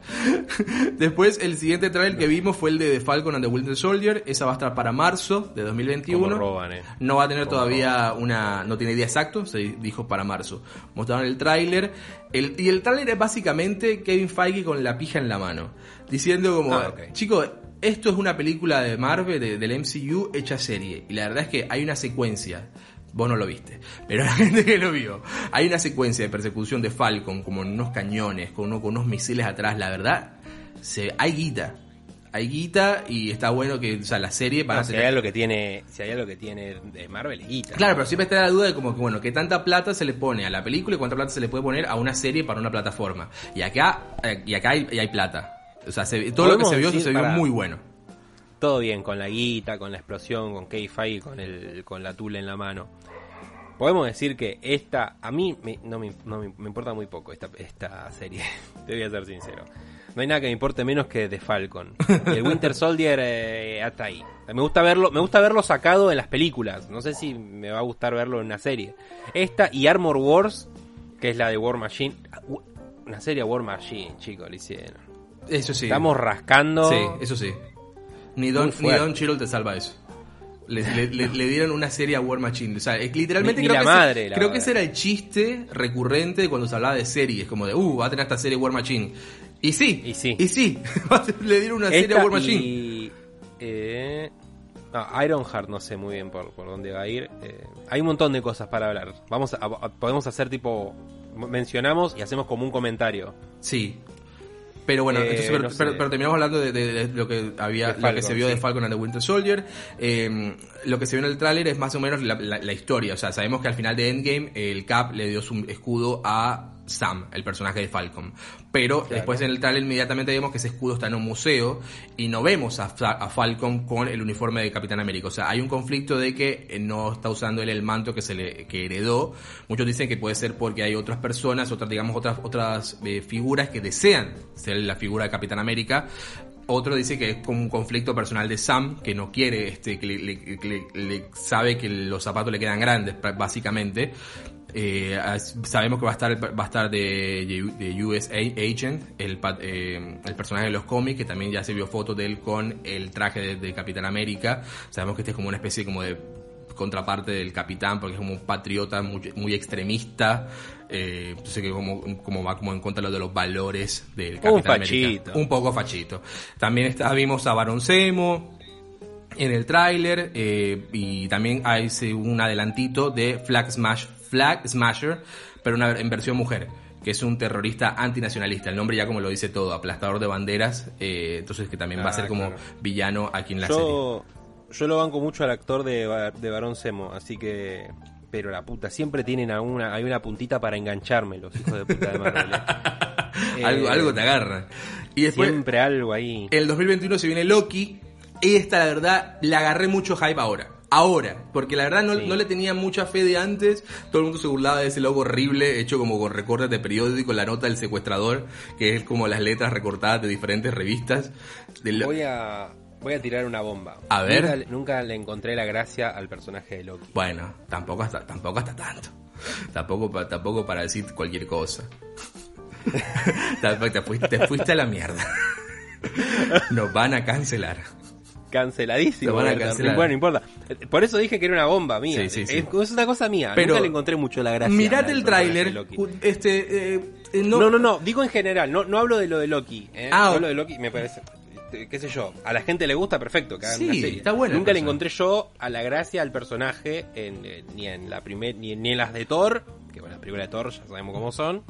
*laughs* Después, el siguiente trailer que vimos fue el de The Falcon and the Winter Soldier. Esa va a estar para marzo de 2021. Como roban, eh. No va a tener todavía una. No tiene día exacto, se dijo para marzo. Mostraron el tráiler. El, y el tráiler es básicamente Kevin Feige con la pija en la mano. Diciendo como. Ah. Chicos, esto es una película de Marvel, de- del MCU, hecha serie. Y la verdad es que hay una secuencia. Vos no lo viste, pero *laughs* la gente que lo vio. Hay una secuencia de persecución de Falcon, como en unos cañones, con, uno- con unos misiles atrás. La verdad, se, hay guita. Hay guita y está bueno que, o sea, la serie van No, a si hay algo que tiene, si hay algo que tiene de Marvel es guita. Claro, pero siempre está la duda de como que, bueno, qué tanta plata se le pone a la película y cuánta plata se le puede poner a una serie para una plataforma. Y acá, eh, y acá hay, y hay plata. O sea, se- todo lo que se vio se vio muy bueno. Todo bien, con la guita, con la explosión, con K-Fai, con el, con la tula en la mano. Podemos decir que esta, a mí me, no, me, no me- me importa muy poco esta, esta serie, *laughs* te voy a ser sincero. No hay nada que me importe menos que The Falcon. Y el Winter Soldier eh, hasta ahí. Me gusta verlo, me gusta verlo sacado en las películas. No sé si me va a gustar verlo en una serie. Esta y Armor Wars, que es la de War Machine. Una serie War Machine, chicos, le hicieron. Eso sí. Estamos rascando. Sí, eso sí. Ni Don, ni. Don Cheadle te salva eso. Le, le- le- le dieron una serie a War Machine. O sea, es literalmente Ni- ni creo, la que, madre, ese, la creo que ese era el chiste recurrente de cuando se hablaba de series. Como de, uh, va a tener esta serie War Machine. Y sí, Y sí. Y sí, *laughs* le dieron una serie a War Machine. y, eh, no, Ironheart no sé muy bien por, por dónde va a ir. Eh, hay un montón de cosas para hablar. Vamos a, a- podemos hacer tipo mencionamos y hacemos como un comentario. Sí. Pero bueno, Eh, entonces, pero, no sé. pero- pero terminamos hablando de, de- de lo que había, lo que se vio de. Falcon and the Winter Soldier. Eh, lo que se vio en el tráiler es más o menos la, la- la historia. O sea, sabemos que al final de Endgame el Cap le dio su escudo a Sam, el personaje de Falcon. Pero después en el tráiler inmediatamente vemos que ese escudo está en un museo y no vemos a, Fa- a Falcon con el uniforme de Capitán América. O sea, hay un conflicto de que eh, no está usando él el manto que se le que heredó. Muchos dicen que puede ser porque hay otras personas, otras digamos otras otras eh, figuras que desean ser la figura de Capitán América. Otro dice que es como un conflicto personal de Sam, que no quiere, este, que le, sabe que los zapatos le quedan grandes, básicamente. Eh, sabemos que va a estar va a estar de, de US A- Agent, el, eh, el personaje de los cómics, que también ya se vio fotos de él con el traje de, de Capitán América. Sabemos que este es como una especie como de contraparte del capitán porque es como un patriota muy, muy extremista eh, entonces que como, como va como en contra de, lo de los valores del capitán América fachito. un poco fachito también está, vimos a Baron Zemo en el tráiler eh, y también hay un adelantito de Flag Smash Flag Smasher pero una, en versión mujer que es un terrorista antinacionalista el nombre ya como lo dice todo aplastador de banderas eh, entonces que también va a Ah, ser como claro. villano aquí en la serie Yo, yo lo banco mucho al actor de, de Barón Semo, así que. Pero la puta, siempre tienen alguna, hay una puntita para engancharme, los hijos de puta de Marvel. *laughs* eh. algo, algo te agarra y después Siempre algo ahí. El 2021 se viene Loki. Y esta, la verdad, le agarré mucho hype ahora. Ahora, porque la verdad no, Sí. no le tenía mucha fe de antes. Todo el mundo se burlaba de ese logo horrible, hecho como con recortes de periódico, la nota del secuestrador, que es como las letras recortadas de diferentes revistas. Del- Voy a, voy a tirar una bomba. A ver. Nunca, le- nunca le encontré la gracia al personaje de Loki. Bueno, tampoco hasta, tampoco hasta tanto. Tampoco, tampoco para decir cualquier cosa. *laughs* Te, fuiste, te fuiste a la mierda. *laughs* Nos van a cancelar. Canceladísimo. Lo van a ¿verdad? cancelar. Bueno, no importa. Por eso dije que era una bomba mía. Sí, sí, sí. Es, es una cosa mía. Pero nunca le encontré mucho la gracia. Mirate al el tráiler. Este, eh, eh, No, no, no, digo en general, no, no hablo de lo de Loki. ¿eh? Ah, Yo lo de Loki me parece. eh, qué sé yo, a la gente le gusta, perfecto, que hagan Sí, una serie. está Nunca le encontré yo a la gracia al personaje en, eh, ni en la primer, ni, ni en las de Thor, que bueno, las películas de Thor ya sabemos cómo son.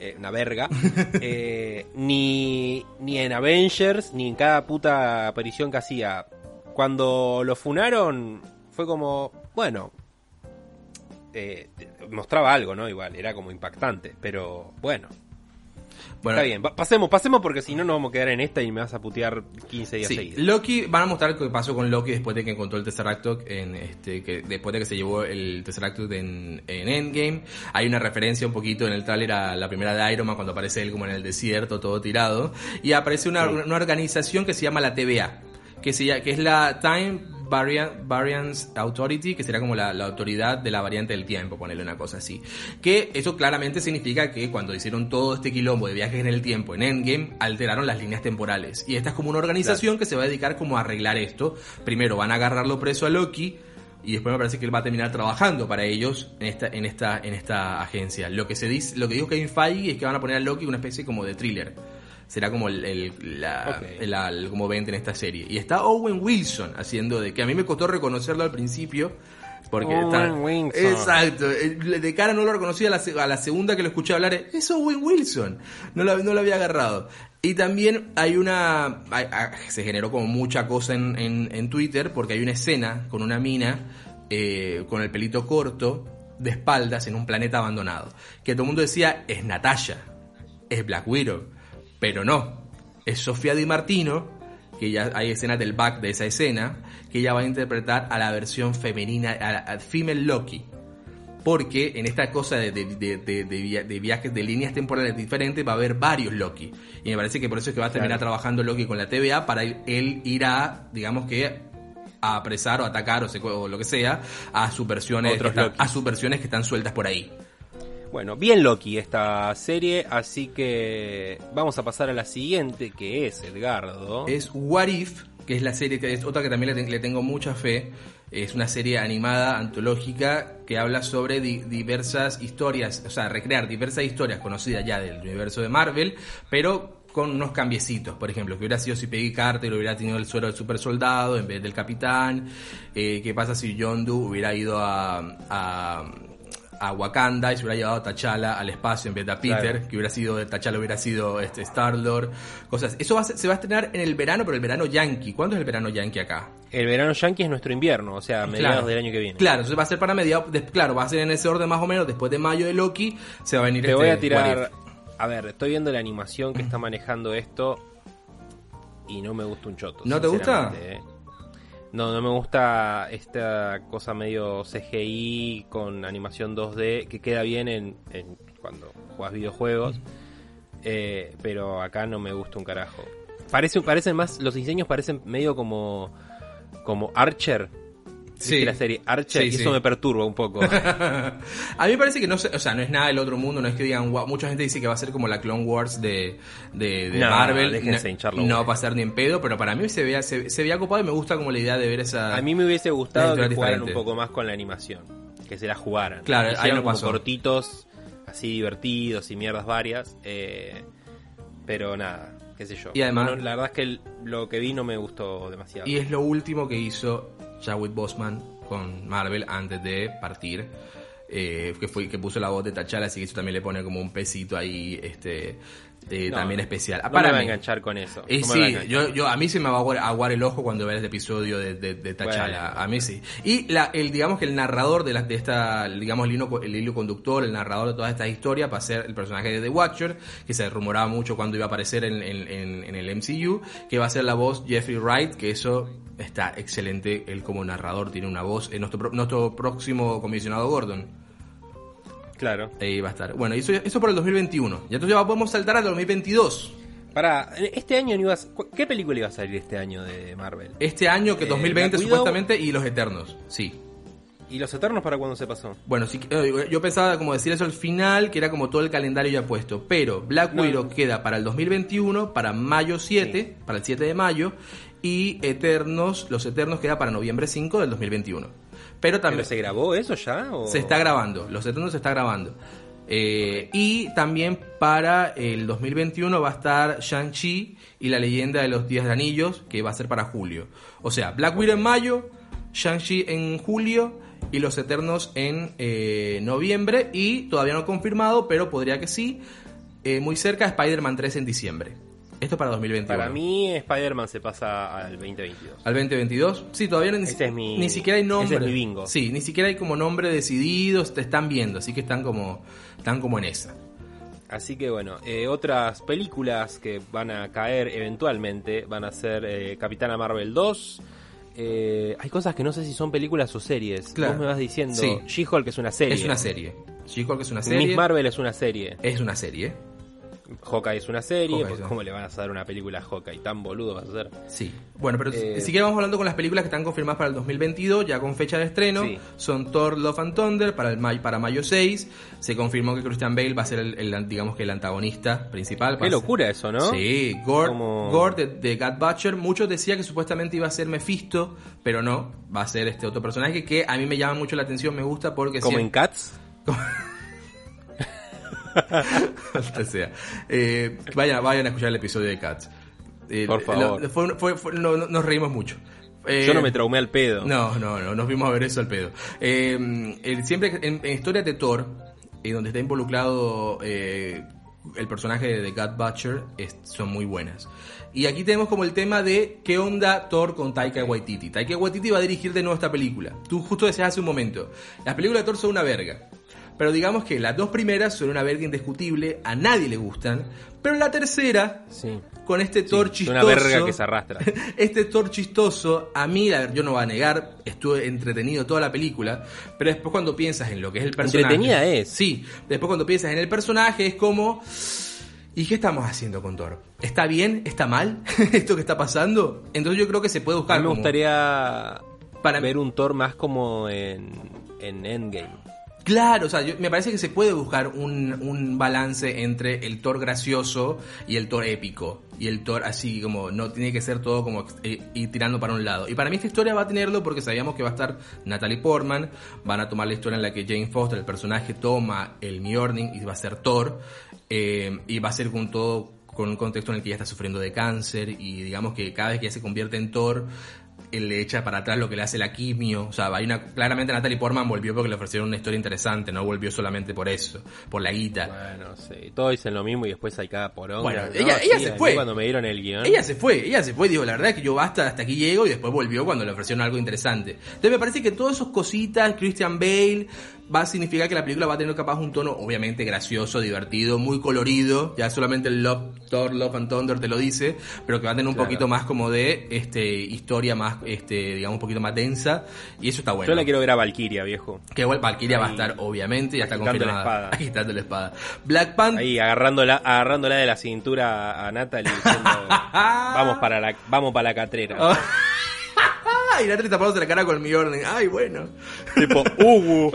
Eh, una verga. *laughs* eh, ni, ni en Avengers, ni en cada puta aparición que hacía. Cuando lo funaron, fue como, bueno, eh, mostraba algo, ¿no? Igual, era como impactante, pero bueno, Bueno, está bien. pa- Pasemos, pasemos porque si no nos vamos a quedar en esta y me vas a putear 15 días Sí, seguidos. Loki, van a mostrar qué pasó con Loki después de que encontró el Tesseract en este, que después de que se llevó el Tesseract en, en Endgame. Hay una referencia un poquito en el tráiler a la primera de Iron Man cuando aparece él como en el desierto, todo tirado. Y aparece una, Sí. una organización que se llama la TVA, que, se, que es la Time Varian- Variance Authority, que será como la, la autoridad de la variante del tiempo, ponerle una cosa así. Que eso claramente significa que cuando hicieron todo este quilombo de viajes en el tiempo en Endgame, alteraron las líneas temporales. Y esta es como una organización que se va a dedicar como a arreglar esto. Primero van a agarrarlo preso a Loki. Y después me parece que él va a terminar trabajando para ellos en esta, en esta, en esta agencia. Lo que se dice, lo que dijo Kevin Feige es que van a poner a Loki una especie como de thriller. Será como el, el- la, como ven en esta serie. Y está Owen Wilson haciendo de que a mí me costó reconocerlo al principio. Porque Owen está- Wilson. Exacto. Eh, De cara no lo reconocí a la, se- a la segunda que lo escuché hablar. eh, Es Owen Wilson. No lo, no lo había agarrado. Y también hay una. hay- ah, se generó como mucha cosa en, en- en Twitter porque hay una escena con una mina eh, con el pelito corto de espaldas en un planeta abandonado. Que todo el mundo decía es Natasha, es Black Widow. Pero no, es Sofía Di Martino, que ya hay escenas del back de esa escena, que ella va a interpretar a la versión femenina, a, la- a Female Loki. Porque en esta cosa de, de- de- de- de via- de viajes de líneas temporales diferentes va a haber varios Loki. Y me parece que por eso es que va a terminar Claro. trabajando Loki con la TVA para ir- él ir a, digamos que, a apresar o atacar o, o lo que sea a sus versiones, a sus versiones que están sueltas por ahí. Bueno, bien Loki esta serie, así que vamos a pasar a la siguiente, que es Edgardo. es What If, que es la serie que es otra que también le, ten- le tengo mucha fe. Es una serie animada, antológica, que habla sobre di- diversas historias, o sea, recrear diversas historias conocidas ya del universo de Marvel, pero con unos cambiecitos. Por ejemplo, que hubiera sido si Peggy Carter hubiera tenido el suero del super soldado en vez del capitán. Eh, ¿Qué pasa si John Doe hubiera ido a, a a Wakanda y se hubiera llevado a T'Challa al espacio en vez de a Peter, Claro. que hubiera sido, T'Challa hubiera sido este Star-Lord, cosas. Eso va a se va a estrenar en el verano, pero el verano yankee. ¿Cuándo es el verano yankee acá? El verano yankee es nuestro invierno, o sea, a mediados Claro. del año que viene. Claro, entonces va a ser para mediados, de- claro, va a ser en ese orden más o menos, después de mayo de Loki, se va a venir Te este voy a What tirar. A ver, estoy viendo la animación que está manejando esto y no me gusta un choto. ¿No te gusta? ¿eh? No, no me gusta esta cosa medio CGI con animación 2D que queda bien en, cuando juegas videojuegos, eh, pero acá no me gusta un carajo. Parece, parecen más, los diseños parecen medio como como Archer. ¿Viste Sí. la serie Archer Sí, y eso me perturba un poco. *laughs* a mí me parece que no o sea, no es nada del otro mundo, no es que digan, mucha gente dice que va a ser como la Clone Wars de, de, de No, Marvel. no, va a ser ni en pedo, pero para mí se veía, se, se veía copado y me gusta como la idea de ver esa... A mí me hubiese gustado que jugaran un poco más con la animación, que se la jugaran. Claro, ahí no pasó. cortitos, así divertidos y mierdas varias, eh, pero nada, qué sé yo. Y además- la verdad es que lo que vi no me gustó demasiado. Y es lo último que hizo Chadwick Boseman con Marvel antes de partir. eh, que fue que puso la voz de T'Challa, así que eso también le pone como un pesito ahí, este, eh, No, también especial. no Para me a enganchar con eso. Eh, no a sí, yo, yo, a mí se me va a aguar, aguar el ojo cuando vea este episodio de, de, de. Bueno. A mí sí. Y la, el, digamos que el narrador de, la, de esta, digamos, el hilo, el hilo conductor, el narrador de toda esta historia va a ser el personaje de The Watcher, que se rumoraba mucho cuando iba a aparecer en, en, en- en el MCU, que va a ser la voz Jeffrey Wright, que eso está excelente. Él como narrador tiene una voz. En nuestro, pro- nuestro próximo comisionado Gordon. Claro. Ahí va a estar. Bueno, eso, eso por el 2021. Y entonces ya podemos saltar al 2022. Para, este año no ibas, ¿qué película iba a salir este año de Marvel? Este año que Eh, 2020 Black Widow. supuestamente y Los Eternos, sí. ¿Y los Eternos para cuándo se pasó? Bueno, sí, eh, yo pensaba como decir eso al final, que era como todo el calendario ya puesto, pero Black No. Widow queda para el 2021, para mayo 7, para el 7 de mayo, y Eternos, Los Eternos queda para noviembre 5 del 2021. Pero también ¿Pero se grabó eso ya? O... se está grabando, Los Eternos se está grabando. Eh, y también para el 2021 va a estar Shang-Chi y la leyenda de los Días de Anillos, que va a ser para julio. O sea, Black Widow en mayo, Shang-Chi en julio y Los Eternos en eh, noviembre. Y todavía no confirmado, pero podría que sí. eh, muy cerca, Spider-Man 3 en diciembre. Esto para 2021. Para mí, Spider-Man se pasa al 2022. ¿Al 2022? Sí, todavía ni, Ese es mi- ni siquiera hay nombre. ese es mi bingo. Sí, ni siquiera hay como nombre decidido, te están viendo, así que están como, están como en esa. Así que bueno, eh, otras películas que van a caer eventualmente van a ser eh, Capitana Marvel 2. Eh, hay cosas que no sé si son películas o series. Claro. Vos me vas diciendo. Sí. She-Hulk es una serie. Es una serie. She-Hulk es una serie. Miss Marvel es una serie. Es una serie. Hawkeye es una serie. Hawkeye, pues, sí. ¿Cómo le van a hacer una película a Hawkeye? Tan boludo vas a ser. Sí. Bueno, pero Eh, si que vamos hablando con las películas que están confirmadas para el 2022, ya con fecha de estreno. Sí. Son Thor, Love and Thunder para, el may- para mayo 6. Se confirmó que Christian Bale va a ser el, el, digamos que el antagonista principal. Va Qué locura eso, ¿no? Sí, Gord, Como- Gord de, de Butcher. Muchos decían que supuestamente iba a ser Mephisto, pero no, va a ser este otro personaje que a mí me llama mucho la atención, me gusta porque Como en siempre- Cats. *laughs* *laughs* sea, eh, vayan, vayan a escuchar el episodio de Cats. Eh, Por favor. lo- fue- fue- fue- no- no- nos reímos mucho. Eh, Yo no me traumé al pedo. No, no, no, nos vimos a ver eso al pedo. Eh, el- siempre en, en historias de Thor, eh, donde está involucrado eh, el personaje de Gut Butcher, es- son muy buenas. Y aquí tenemos como el tema de qué onda Thor con Taika Waititi. Taika Waititi va a dirigir de nuevo esta película. Tú justo decías hace un momento, las películas de Thor son una verga. Pero digamos que las dos primeras son una verga indiscutible, a nadie le gustan. Pero la tercera, Sí. con este Thor chistoso. una verga que se arrastra. *laughs* Este Thor chistoso, a mí, la- yo no voy a negar, estuve entretenido toda la película, pero después cuando piensas en lo que es el personaje... Entretenida es. Sí, después cuando piensas en el personaje es como... ¿Y qué estamos haciendo con Thor? ¿Está bien? ¿Está mal? *laughs* ¿Esto que está pasando? Entonces yo creo que se puede A buscar mí me como- gustaría Para- ver un Thor más como en, en Endgame. Claro, o sea, yo- me parece que se puede buscar un, un balance entre el Thor gracioso y el Thor épico. Y el Thor así como, no tiene que ser todo como eh, ir tirando para un lado. Y para mí esta historia va a tenerlo porque sabíamos que va a estar Natalie Portman, van a tomar la historia en la que Jane Foster, el personaje, toma el Mjolnir y va a ser Thor. eh, y va a ser con todo, con un contexto en el que ella está sufriendo de cáncer y digamos que cada vez que ella se convierte en Thor, él le echa para atrás lo que le hace la quimio. O sea, hay una, claramente Natalie Portman volvió porque le ofrecieron una historia interesante, no volvió solamente por eso, por la guita. Bueno, sí, todos dicen lo mismo y después hay cada poronga. Bueno, ¿no? ella- ella Sí, se fue. Cuando me dieron el guion. Ella se fue, ella se fue, dijo, la verdad es que yo basta, hasta aquí llego y después volvió cuando le ofrecieron algo interesante. Entonces me parece que todas esas cositas, Christian Bale, va a significar que la película va a tener capaz un tono obviamente gracioso, divertido, muy colorido, ya solamente el Love, Thor, Love and Thunder te lo dice, pero que va a tener un Claro. poquito más como de este historia más, este digamos, un poquito más densa, y eso está bueno. Yo la quiero ver a Valkyria, viejo. Que igual Valkyria va a Ahí, estar, obviamente, ya está agitando la confirmada. espada. *laughs* Agitando la espada. Black Panther. Ahí agarrándola, agarrándola de la cintura a Natalie diciendo, *laughs* vamos para la, vamos para la catrera. *laughs* Ay, Natalie tapándose la cara con mi orden. Ay, bueno. tipo, *laughs* Ugu.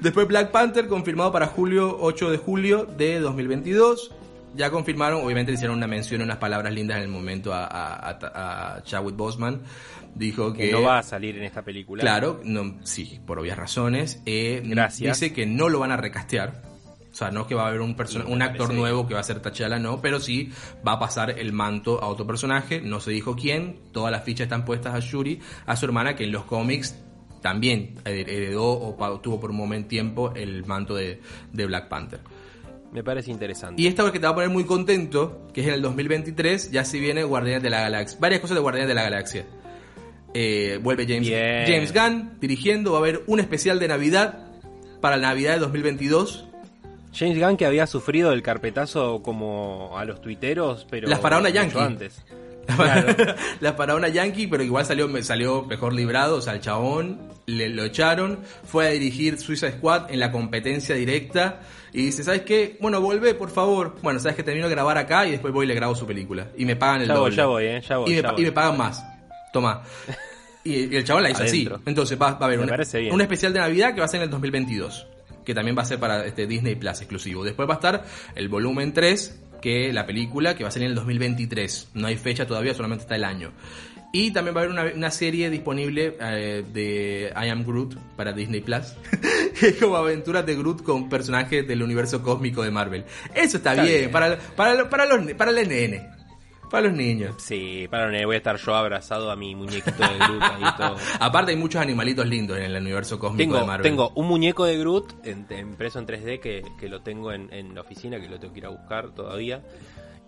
Después Black Panther confirmado para julio, 8 de julio de 2022. Ya confirmaron, obviamente le hicieron una mención, unas palabras lindas en el momento a, a, a- a Chadwick Boseman. Dijo que, Que no va a salir en esta película. Claro, no, sí, por obvias razones. Eh, Gracias. Dice que no lo van a recastear. O sea, no es que va a haber un, un actor nuevo que va a ser T'Challa, no, pero sí va a pasar el manto a otro personaje. No se dijo quién. Todas las fichas están puestas a Shuri, a su hermana, que en los cómics también heredó o tuvo por un momento tiempo el manto de, de Black Panther. Me parece interesante. Y esta vez que te va a poner muy contento, que es en el 2023, ya si viene Guardianes de la Galaxia. Varias cosas de Guardianes de la Galaxia. Eh, vuelve James, Bien. James Gunn dirigiendo, va a haber un especial de Navidad para la Navidad de 2022. James Gunn que había sufrido el carpetazo como a los tuiteros, pero La faraona yankee. antes. *laughs* Claro. *laughs* la faraona yankee, pero igual salió, salió mejor librado, o sea, el chabón le, lo echaron, fue a dirigir Suiza Squad en la competencia directa y dice, ¿sabes qué? Bueno, vuelve, por favor. Bueno, ¿sabes que termino de grabar acá y después voy y le grabo su película? Y me pagan el Ya voy, doble. ya voy, eh, ya voy, y, me, ya pa- voy. y me pagan más. Toma. *laughs* Y, el chabón la hizo Adentro. así. Entonces va, va a haber un, un especial de Navidad que va a ser en el 2022. Que también va a ser para este Disney Plus exclusivo. Después va a estar el volumen 3, que la película, que va a salir en el 2023. No hay fecha todavía, solamente está el año. Y también va a haber una, una serie disponible eh, de I Am Groot para Disney Plus, que *laughs* es como aventuras de Groot con personajes del universo cósmico de Marvel. Eso está, Está bien, bien. Para, para, para, los, para el nene, para los niños. Sí, para no voy a estar yo abrazado a mi muñequito de Groot ahí *laughs* todo. Aparte hay muchos animalitos lindos en el universo cósmico de Tengo, Marvel. tengo un muñeco de Groot en, en- impreso en 3D que, que lo tengo en, en la oficina, que lo tengo que ir a buscar todavía.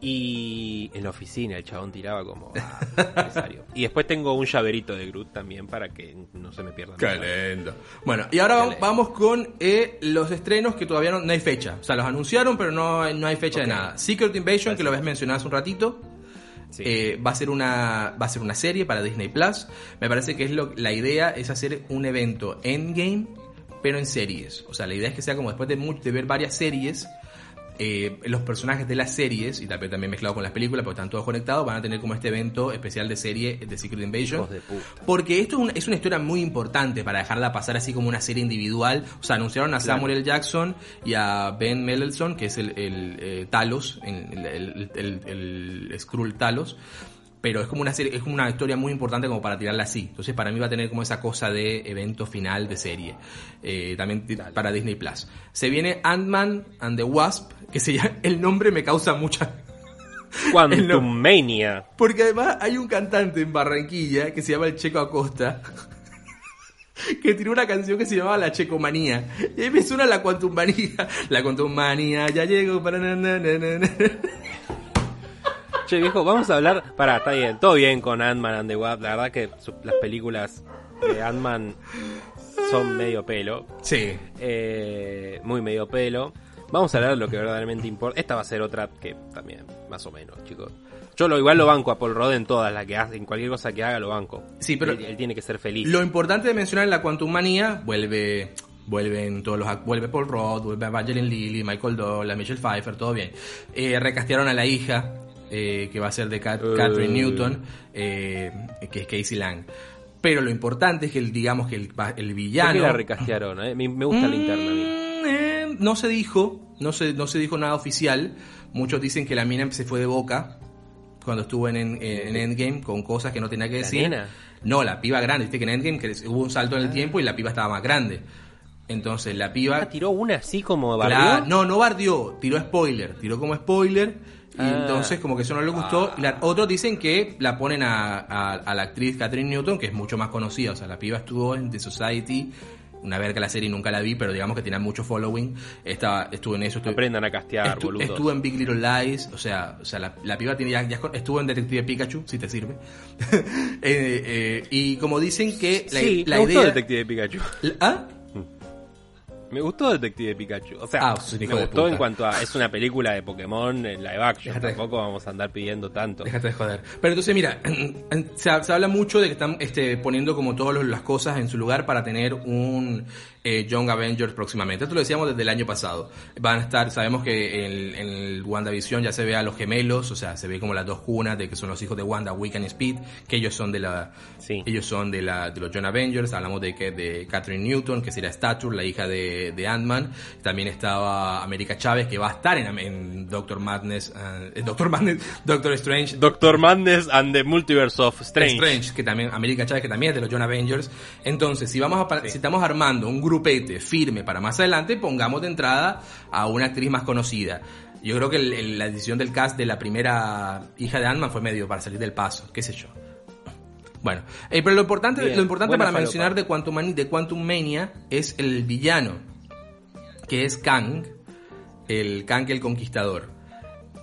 Y en la oficina el chabón tiraba como ah, *laughs* necesario. Y después tengo un llaverito de Groot también para que no se me pierda Qué lindo. Bueno, y ahora vamos, con eh, los estrenos que todavía no, no hay fecha. O sea, los anunciaron, pero no, hay- no hay fecha Ok. de nada. Secret Invasion, que lo habías mencionado hace un ratito, Eh, va, a ser una, va a ser una serie para Disney Plus. Me parece que es lo, la idea es hacer un evento endgame, pero en series. O sea, la idea es que sea como después de ver varias series. Eh, los personajes de las series, y también también mezclado con las películas, porque están todos conectados, van a tener como este evento especial de serie de Secret Invasion. De. Porque esto es una, es una historia muy importante para dejarla pasar así como una serie individual. O sea, anunciaron a Claro. Samuel L. Jackson y a Ben Mendelsohn, que es el, el, eh, Talos, el- el- el Skrull Talos. Pero es como una serie, es como una historia muy importante como para tirarla así. Entonces para mí va a tener como esa cosa de evento final de serie. Eh, también ti- para Disney Plus. Se viene Ant-Man and the Wasp, que se llama, *laughs* el nombre me causa mucha *laughs* el Quantum no- Mania. porque además hay un cantante en Barranquilla que se llama el Checo Acosta. *laughs* Que tiró una canción que se llamaba La Checomanía. Y ahí me suena la Quantummanía. La Quantummanía ya llegó para. na, na, na. Che, viejo, vamos a hablar. Pará, está bien, todo bien con Ant-Man and the Wasp. La verdad que su- las películas de Ant-Man son medio pelo. Sí. Eh, muy medio pelo. Vamos a hablar de lo que verdaderamente importa. Esta va a ser otra que también, más o menos, chicos. Yo lo igual lo banco a Paul Rudd en todas las que hace, en cualquier cosa que haga lo banco. Sí, pero- él, él tiene que ser feliz. Lo importante de mencionar en la Quantummanía vuelve. Vuelven todos los act- vuelve Paul Rudd, vuelve Evangeline Lilly, Michael Douglas, Michelle Pfeiffer, todo bien. Eh, recastearon a la hija, eh, que va a ser de Cat- Eh. Catherine Newton, eh, que es Casey Lang. Pero lo importante es que el, digamos que el, el ¿Por villano. qué la recastearon? eh? Me, me gusta la interna a mí. Mm, no se dijo, no se, no se dijo nada oficial. Muchos dicen que la mina se fue de boca cuando estuvo en, en, en Endgame con cosas que no tenía que ¿La decir. nena? No, la piba grande. Viste que en Endgame hubo un salto en el tiempo y la piba estaba más grande. Entonces la piba. Ah, tiró una así como bardeó. Claro, no, no bardeó, tiró spoiler, tiró como spoiler. Y Ah. entonces como que eso no le gustó. La- otros dicen que la ponen a, a- a la actriz Catherine Newton, que es mucho más conocida. O sea, la piba estuvo en The Society. Una verga la serie nunca la vi, pero digamos que tenía mucho following. Estaba, estuvo en eso. estuvo- Aprendan a castear, Estu- boludos. estuvo en Big Little Lies, o sea, o sea la, la piba tiene, ya, ya estuvo en Detective Pikachu, si te sirve. *laughs* Eh, eh, y como dicen que la, sí, la me idea... gustó Detective Pikachu. ¿Ah? Me gustó Detective Pikachu. O sea, Ah, me gustó en cuanto a. Es una película de Pokémon en live action. De- Tampoco vamos a andar pidiendo tanto. Déjate de joder. Pero entonces, mira, *clears throat* se, se habla mucho de que están este, poniendo como todas las cosas en su lugar para tener un eh, Young Avengers próximamente. Esto lo decíamos desde el año pasado. Van a estar, sabemos que en, en el WandaVision ya se ve a los gemelos, o sea, se ve como las dos cunas de que son los hijos de Wanda, Wiccan y Speed, que ellos son de la, Sí. ellos son de la, de los Young Avengers. Hablamos de que de Catherine Newton, que sería Stature, la hija de, de Ant-Man. También estaba América Chávez, que va a estar en, en Doctor Madness, eh, Doctor Madness, *laughs* Doctor Strange, Doctor Madness and the Multiverse of Strange. Strange, que también, América Chávez, que también es de los John Avengers. Entonces, si vamos a, si estamos armando un grupete firme para más adelante, pongamos de entrada a una actriz más conocida. Yo creo que el- el- la decisión del cast de la primera hija de Ant-Man fue medio para salir del paso, qué sé yo. Bueno, eh, pero lo importante, Bien, lo importante para falopa. mencionar de Quantum, Mani- de Quantum Mania es el villano, que es Kang, el Kang el Conquistador,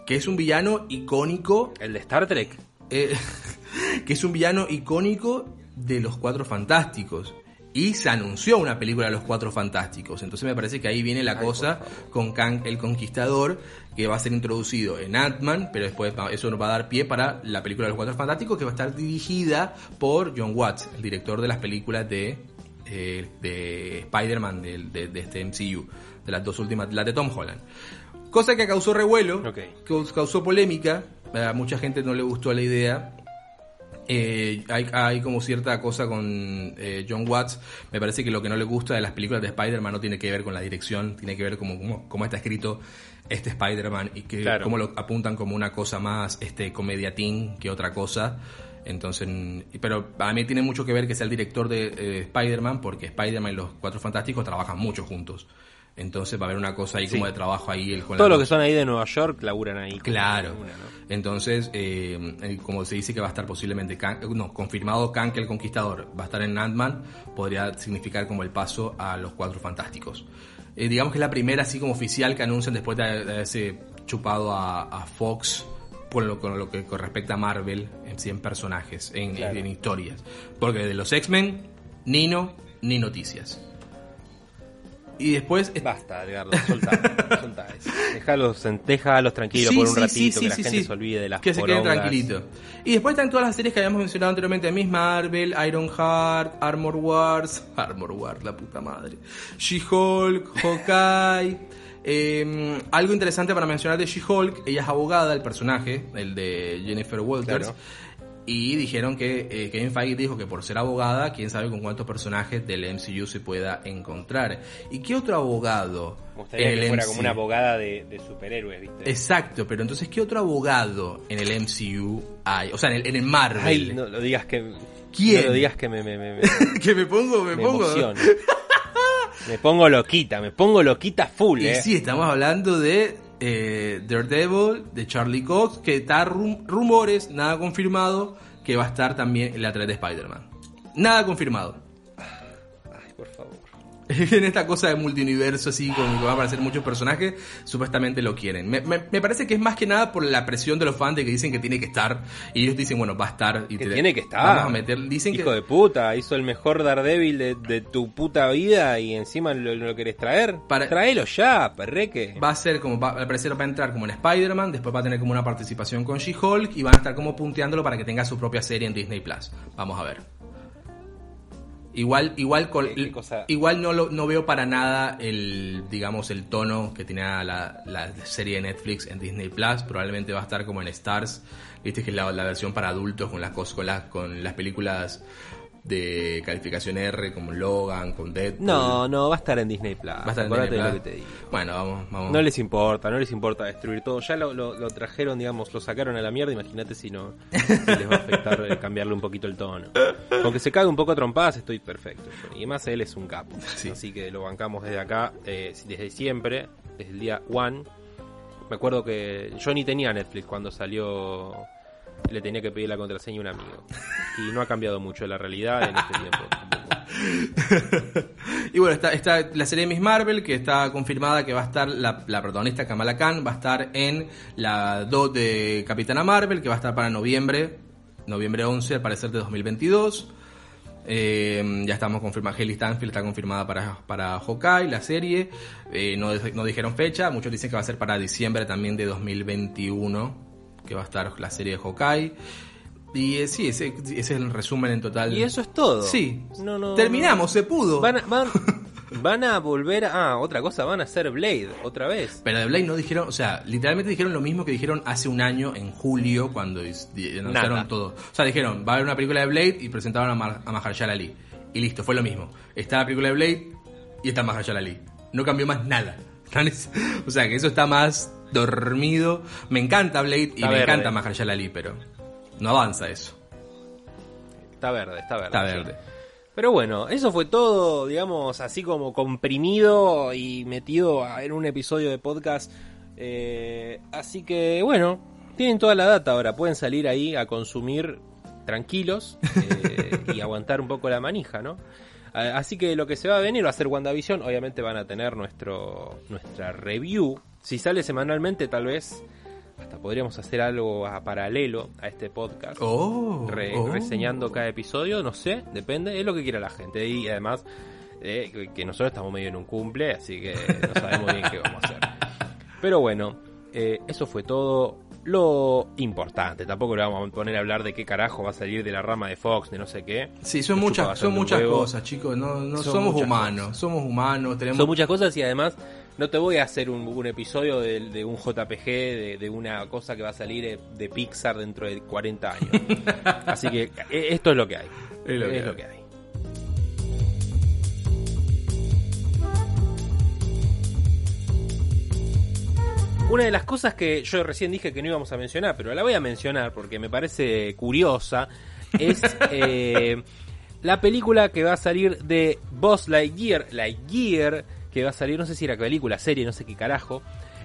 que es un villano icónico El de Star Trek. eh, *laughs* que es un villano icónico de los Cuatro Fantásticos. Y se anunció una película de los Cuatro Fantásticos. Entonces me parece que ahí viene la cosa con Kang el Conquistador, que va a ser introducido en Ant-Man, pero después eso nos va a dar pie para la película de los Cuatro Fantásticos, que va a estar dirigida por John Watts, el director de las películas de, eh, de Spider-Man del- de, de este MCU, de las dos últimas, las de Tom Holland. Cosa que causó revuelo, Ok. que causó polémica, a mucha gente no le gustó la idea. Eh, hay, hay como cierta cosa con eh, John Watts. Me parece que lo que no le gusta de las películas de Spider-Man no tiene que ver con la dirección, tiene que ver como cómo, cómo está escrito este Spider-Man y que Claro. cómo lo apuntan como una cosa más este comedia teen que otra cosa. Entonces, mm, pero a mí tiene mucho que ver que sea el director de eh, Spider-Man, porque Spider-Man y los Cuatro Fantásticos trabajan mucho juntos. Entonces va a haber una cosa ahí Sí. como de trabajo ahí. El con Todo la- lo que son ahí de Nueva York laburan ahí. Claro. Una, ¿no? Entonces, eh, como se dice que va a estar posiblemente, Kang- eh, no, confirmado que el Conquistador va a estar en Ant-Man, podría significar como el paso a los Cuatro Fantásticos. Eh, digamos que es la primera así como oficial que anuncian después de, haberse chupado a, a Fox con lo, con lo que con respecta a Marvel en 100 personajes, en, Claro. en historias. Porque de los X-Men, Nino, ni noticias. Y después... Basta, Edgardo, soltá, *laughs* soltá eso. Dejalos, tranquilos Sí, por un sí, ratito, sí, que la gente se olvide de las Que se queden tranquilitos. Y después están todas las series que habíamos mencionado anteriormente: Miss Marvel, Iron Heart, Armor Wars, *laughs* Armor Wars, la puta madre, She-Hulk, Hawkeye. *laughs* eh, algo interesante para mencionar de She-Hulk: ella es abogada, el personaje, el de Jennifer Walters. Claro. Y dijeron que eh, Kevin Feige dijo que por ser abogada, quién sabe con cuántos personajes del MCU se pueda encontrar. ¿Y qué otro abogado Me gustaría en que fuera MCU? como una abogada de, de superhéroes, ¿viste? Exacto, pero entonces, ¿qué otro abogado en el MCU hay? O sea, en el, en el Marvel. Ay, no lo digas que... ¿Quién? No lo digas que me, me, me, me, *laughs* que me pongo, me, pongo. me pongo loquita, me pongo loquita full, Y eh. sí, estamos hablando de eh, Daredevil, de Charlie Cox, que está rum- rumores, nada confirmado, que va a estar también en la 3 de Spider-Man. Nada confirmado. *laughs* En esta cosa de multiuniverso así, como que van a aparecer muchos personajes, supuestamente lo quieren. Me, me- me parece que es más que nada por la presión de los fans de que dicen que tiene que estar, y ellos dicen, bueno, va a estar. Y Que te- tiene que estar. Vamos a meter, dicen Hijo que... de puta, hizo el mejor Daredevil de, de tu puta vida y encima lo, lo querés traer. Para- Traelo ya, perreque. Va a ser como, va, al parecer va a entrar como en Spider-Man, después va a tener como una participación con She-Hulk y van a estar como punteándolo para que tenga su propia serie en Disney Plus. Vamos a ver. Igual, igual, con, igual no, lo, no veo para nada el, digamos, el tono que tenía la, la serie de Netflix en Disney Plus. Probablemente va a estar como en Stars, viste que es la, la versión para adultos con las con las, con las películas de calificación R, como Logan, con Deadpool. No, no, va a estar en Disney Plus. va a estar en Disney lo que te digo. Bueno, vamos, vamos. No les importa, no les importa destruir todo. Ya lo, lo- lo trajeron, digamos, lo sacaron a la mierda. Imagínate si no si les va a afectar eh, cambiarle un poquito el tono. Con que se cague un poco a trompadas, estoy perfecto. Y además él es un capo. Sí. Así que lo bancamos desde acá, eh, desde siempre, desde el día one. Me acuerdo que yo ni tenía Netflix cuando salió. Le tenía que pedir la contraseña a un amigo. Y no ha cambiado mucho la realidad en este tiempo. *laughs* Y bueno, está, está la serie Miss Marvel, que está confirmada que va a estar la, la protagonista Kamala Khan, va a estar en la 2 de Capitana Marvel, que va a estar para noviembre, noviembre 11 al parecer de 2022. Eh, ya estamos confirmados, Haley Stanfield está confirmada para, para Hawkeye, la serie. Eh, no, no dijeron fecha, muchos dicen que va a ser para diciembre también de 2021, que va a estar la serie de Hawkeye. Y eh, sí, ese, ese es el resumen en total. Y eso es todo. Sí, No, no, terminamos, se pudo. Van a, van, *laughs* van a volver a... Ah, otra cosa, van a hacer Blade otra vez. Pero de Blade no dijeron, o sea, literalmente dijeron lo mismo que dijeron hace un año en julio cuando anunciaron Nada. todo. O sea, dijeron, va a haber una película de Blade y presentaron a, Mar- a Mahershala Ali. Y listo, fue lo mismo. Está la película de Blade y está Mahershala Ali. No cambió más nada. *laughs* O sea, que eso está más dormido. Me encanta Blade y me verde. encanta Mahershala Ali, pero no avanza eso. Está verde, está verde. Está sí. verde. Pero bueno, eso fue todo, digamos, así como comprimido y metido en un episodio de podcast. Eh, así que bueno, tienen toda la data ahora, pueden salir ahí a consumir tranquilos eh, *laughs* y aguantar un poco la manija, ¿no? Así que lo que se va a venir va a ser WandaVision, obviamente van a tener nuestro nuestra review. Si sale semanalmente, tal vez hasta podríamos hacer algo a paralelo a este podcast Oh, re- oh. reseñando cada episodio, no sé, depende, es lo que quiera la gente. Y además, eh, que- que nosotros estamos medio en un cumple, así que no sabemos bien qué vamos a hacer. *laughs* Pero bueno, eh, eso fue todo lo importante. Tampoco le vamos a poner a hablar de qué carajo va a salir de la rama de Fox, de no sé qué. Sí, son Nos muchas, son muchas huevo. cosas, chicos. No, no Son somos humanos, somos humanos, tenemos Son muchas cosas y además no te voy a hacer un, un episodio de, de un JPG, de, de una cosa que va a salir de, Pixar dentro de 40 años. *laughs* Así que eh, esto es lo que hay. Es lo que es hay. lo que hay. Una de las cosas que yo recién dije que no íbamos a mencionar, pero la voy a mencionar porque me parece curiosa, es *laughs* eh, la película que va a salir de Boss Lightyear, Lightyear, que va a salir, no sé si era película, serie, no sé qué carajo,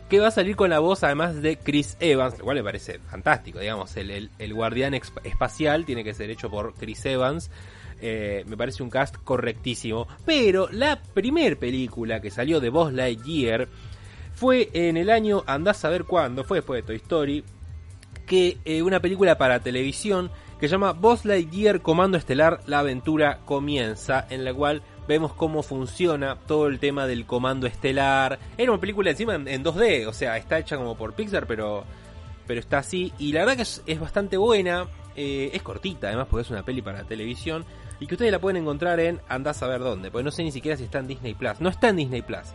que va a salir con la voz además de Chris Evans, lo cual me parece fantástico, digamos, el, el- el guardián espacial tiene que ser hecho por Chris Evans. Eh, me parece un cast correctísimo. Pero la primer película que salió de Buzz Lightyear fue en el año, andás a ver cuándo, fue después de Toy Story, que eh, una película para televisión que se llama Buzz Lightyear Comando Estelar, la aventura comienza, en la cual vemos cómo funciona todo el tema del comando estelar. Era una película encima en, en 2D, o sea, está hecha como por Pixar, pero, pero está así. Y la verdad que es, bastante buena, eh, es cortita además porque es una peli para televisión. Y que ustedes la pueden encontrar en andás a ver dónde, porque no sé ni siquiera si está en Disney Plus. No está en Disney Plus,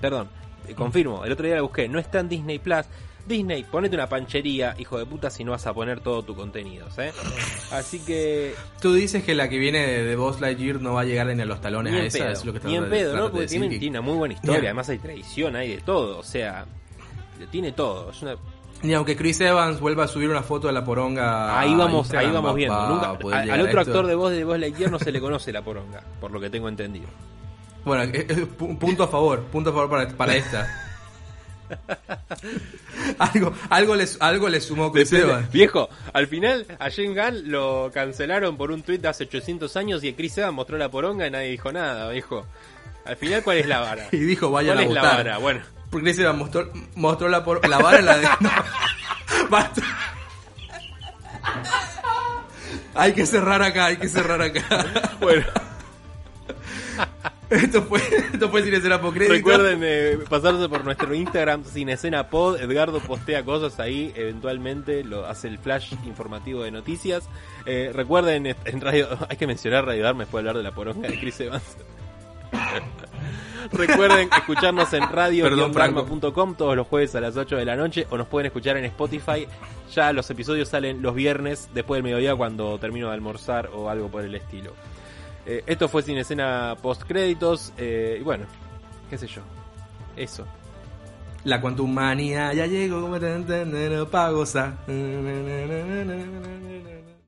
perdón, confirmo, el otro día la busqué, no está en Disney Plus. Disney, ponete una panchería, hijo de puta, si no vas a poner todo tu contenido, ¿eh? *laughs* Así que, Tú dices que la que viene de, de Buzz Lightyear no va a llegar ni a los talones a esa, pedo, es lo que ni en pedo, ¿no? Porque tiene, que- una muy buena historia, además hay tradición, hay de todo, o sea, tiene todo, es una... Ni aunque Chris Evans vuelva a subir una foto de la poronga. Ahí vamos, ahí vamos va- viendo. Nunca- a al, otro actor de voz de Voz Lightyear no se le conoce la poronga, por lo que tengo entendido. Bueno, pu- punto a favor, punto a favor para, para esta. *laughs* algo, algo, les, algo le sumó Chris Depende. Evans. Viejo, al final a James Gunn lo cancelaron por un tuit de hace 800 años y Chris Evans mostró la poronga y nadie dijo nada, viejo. Al final, ¿cuál es la vara? *laughs* Y dijo, vayan ¿Cuál a es la vara? Bueno, Porque Chris Evans mostró, mostró la, por, la vara la de... *laughs* no. Basta. Hay que cerrar acá, hay que cerrar acá. bueno. *laughs* Esto fue, esto fue sin escena crédito. Recuerden eh, pasarse por nuestro Instagram sin escena pod. Edgardo postea cosas ahí, eventualmente lo hace el flash informativo de noticias. Eh, recuerden en radio, *laughs* hay que mencionar Radio Darme después de hablar de la poronga de Chris Evans. *laughs* Recuerden escucharnos en radio.com todos los jueves a las 8 de la noche o nos pueden escuchar en Spotify. Ya los episodios salen los viernes después del mediodía cuando termino de almorzar o algo por el estilo. Eh, esto fue sin escena post créditos y bueno, qué sé yo. Eso. La Quantum Manía ya llegó para gozar.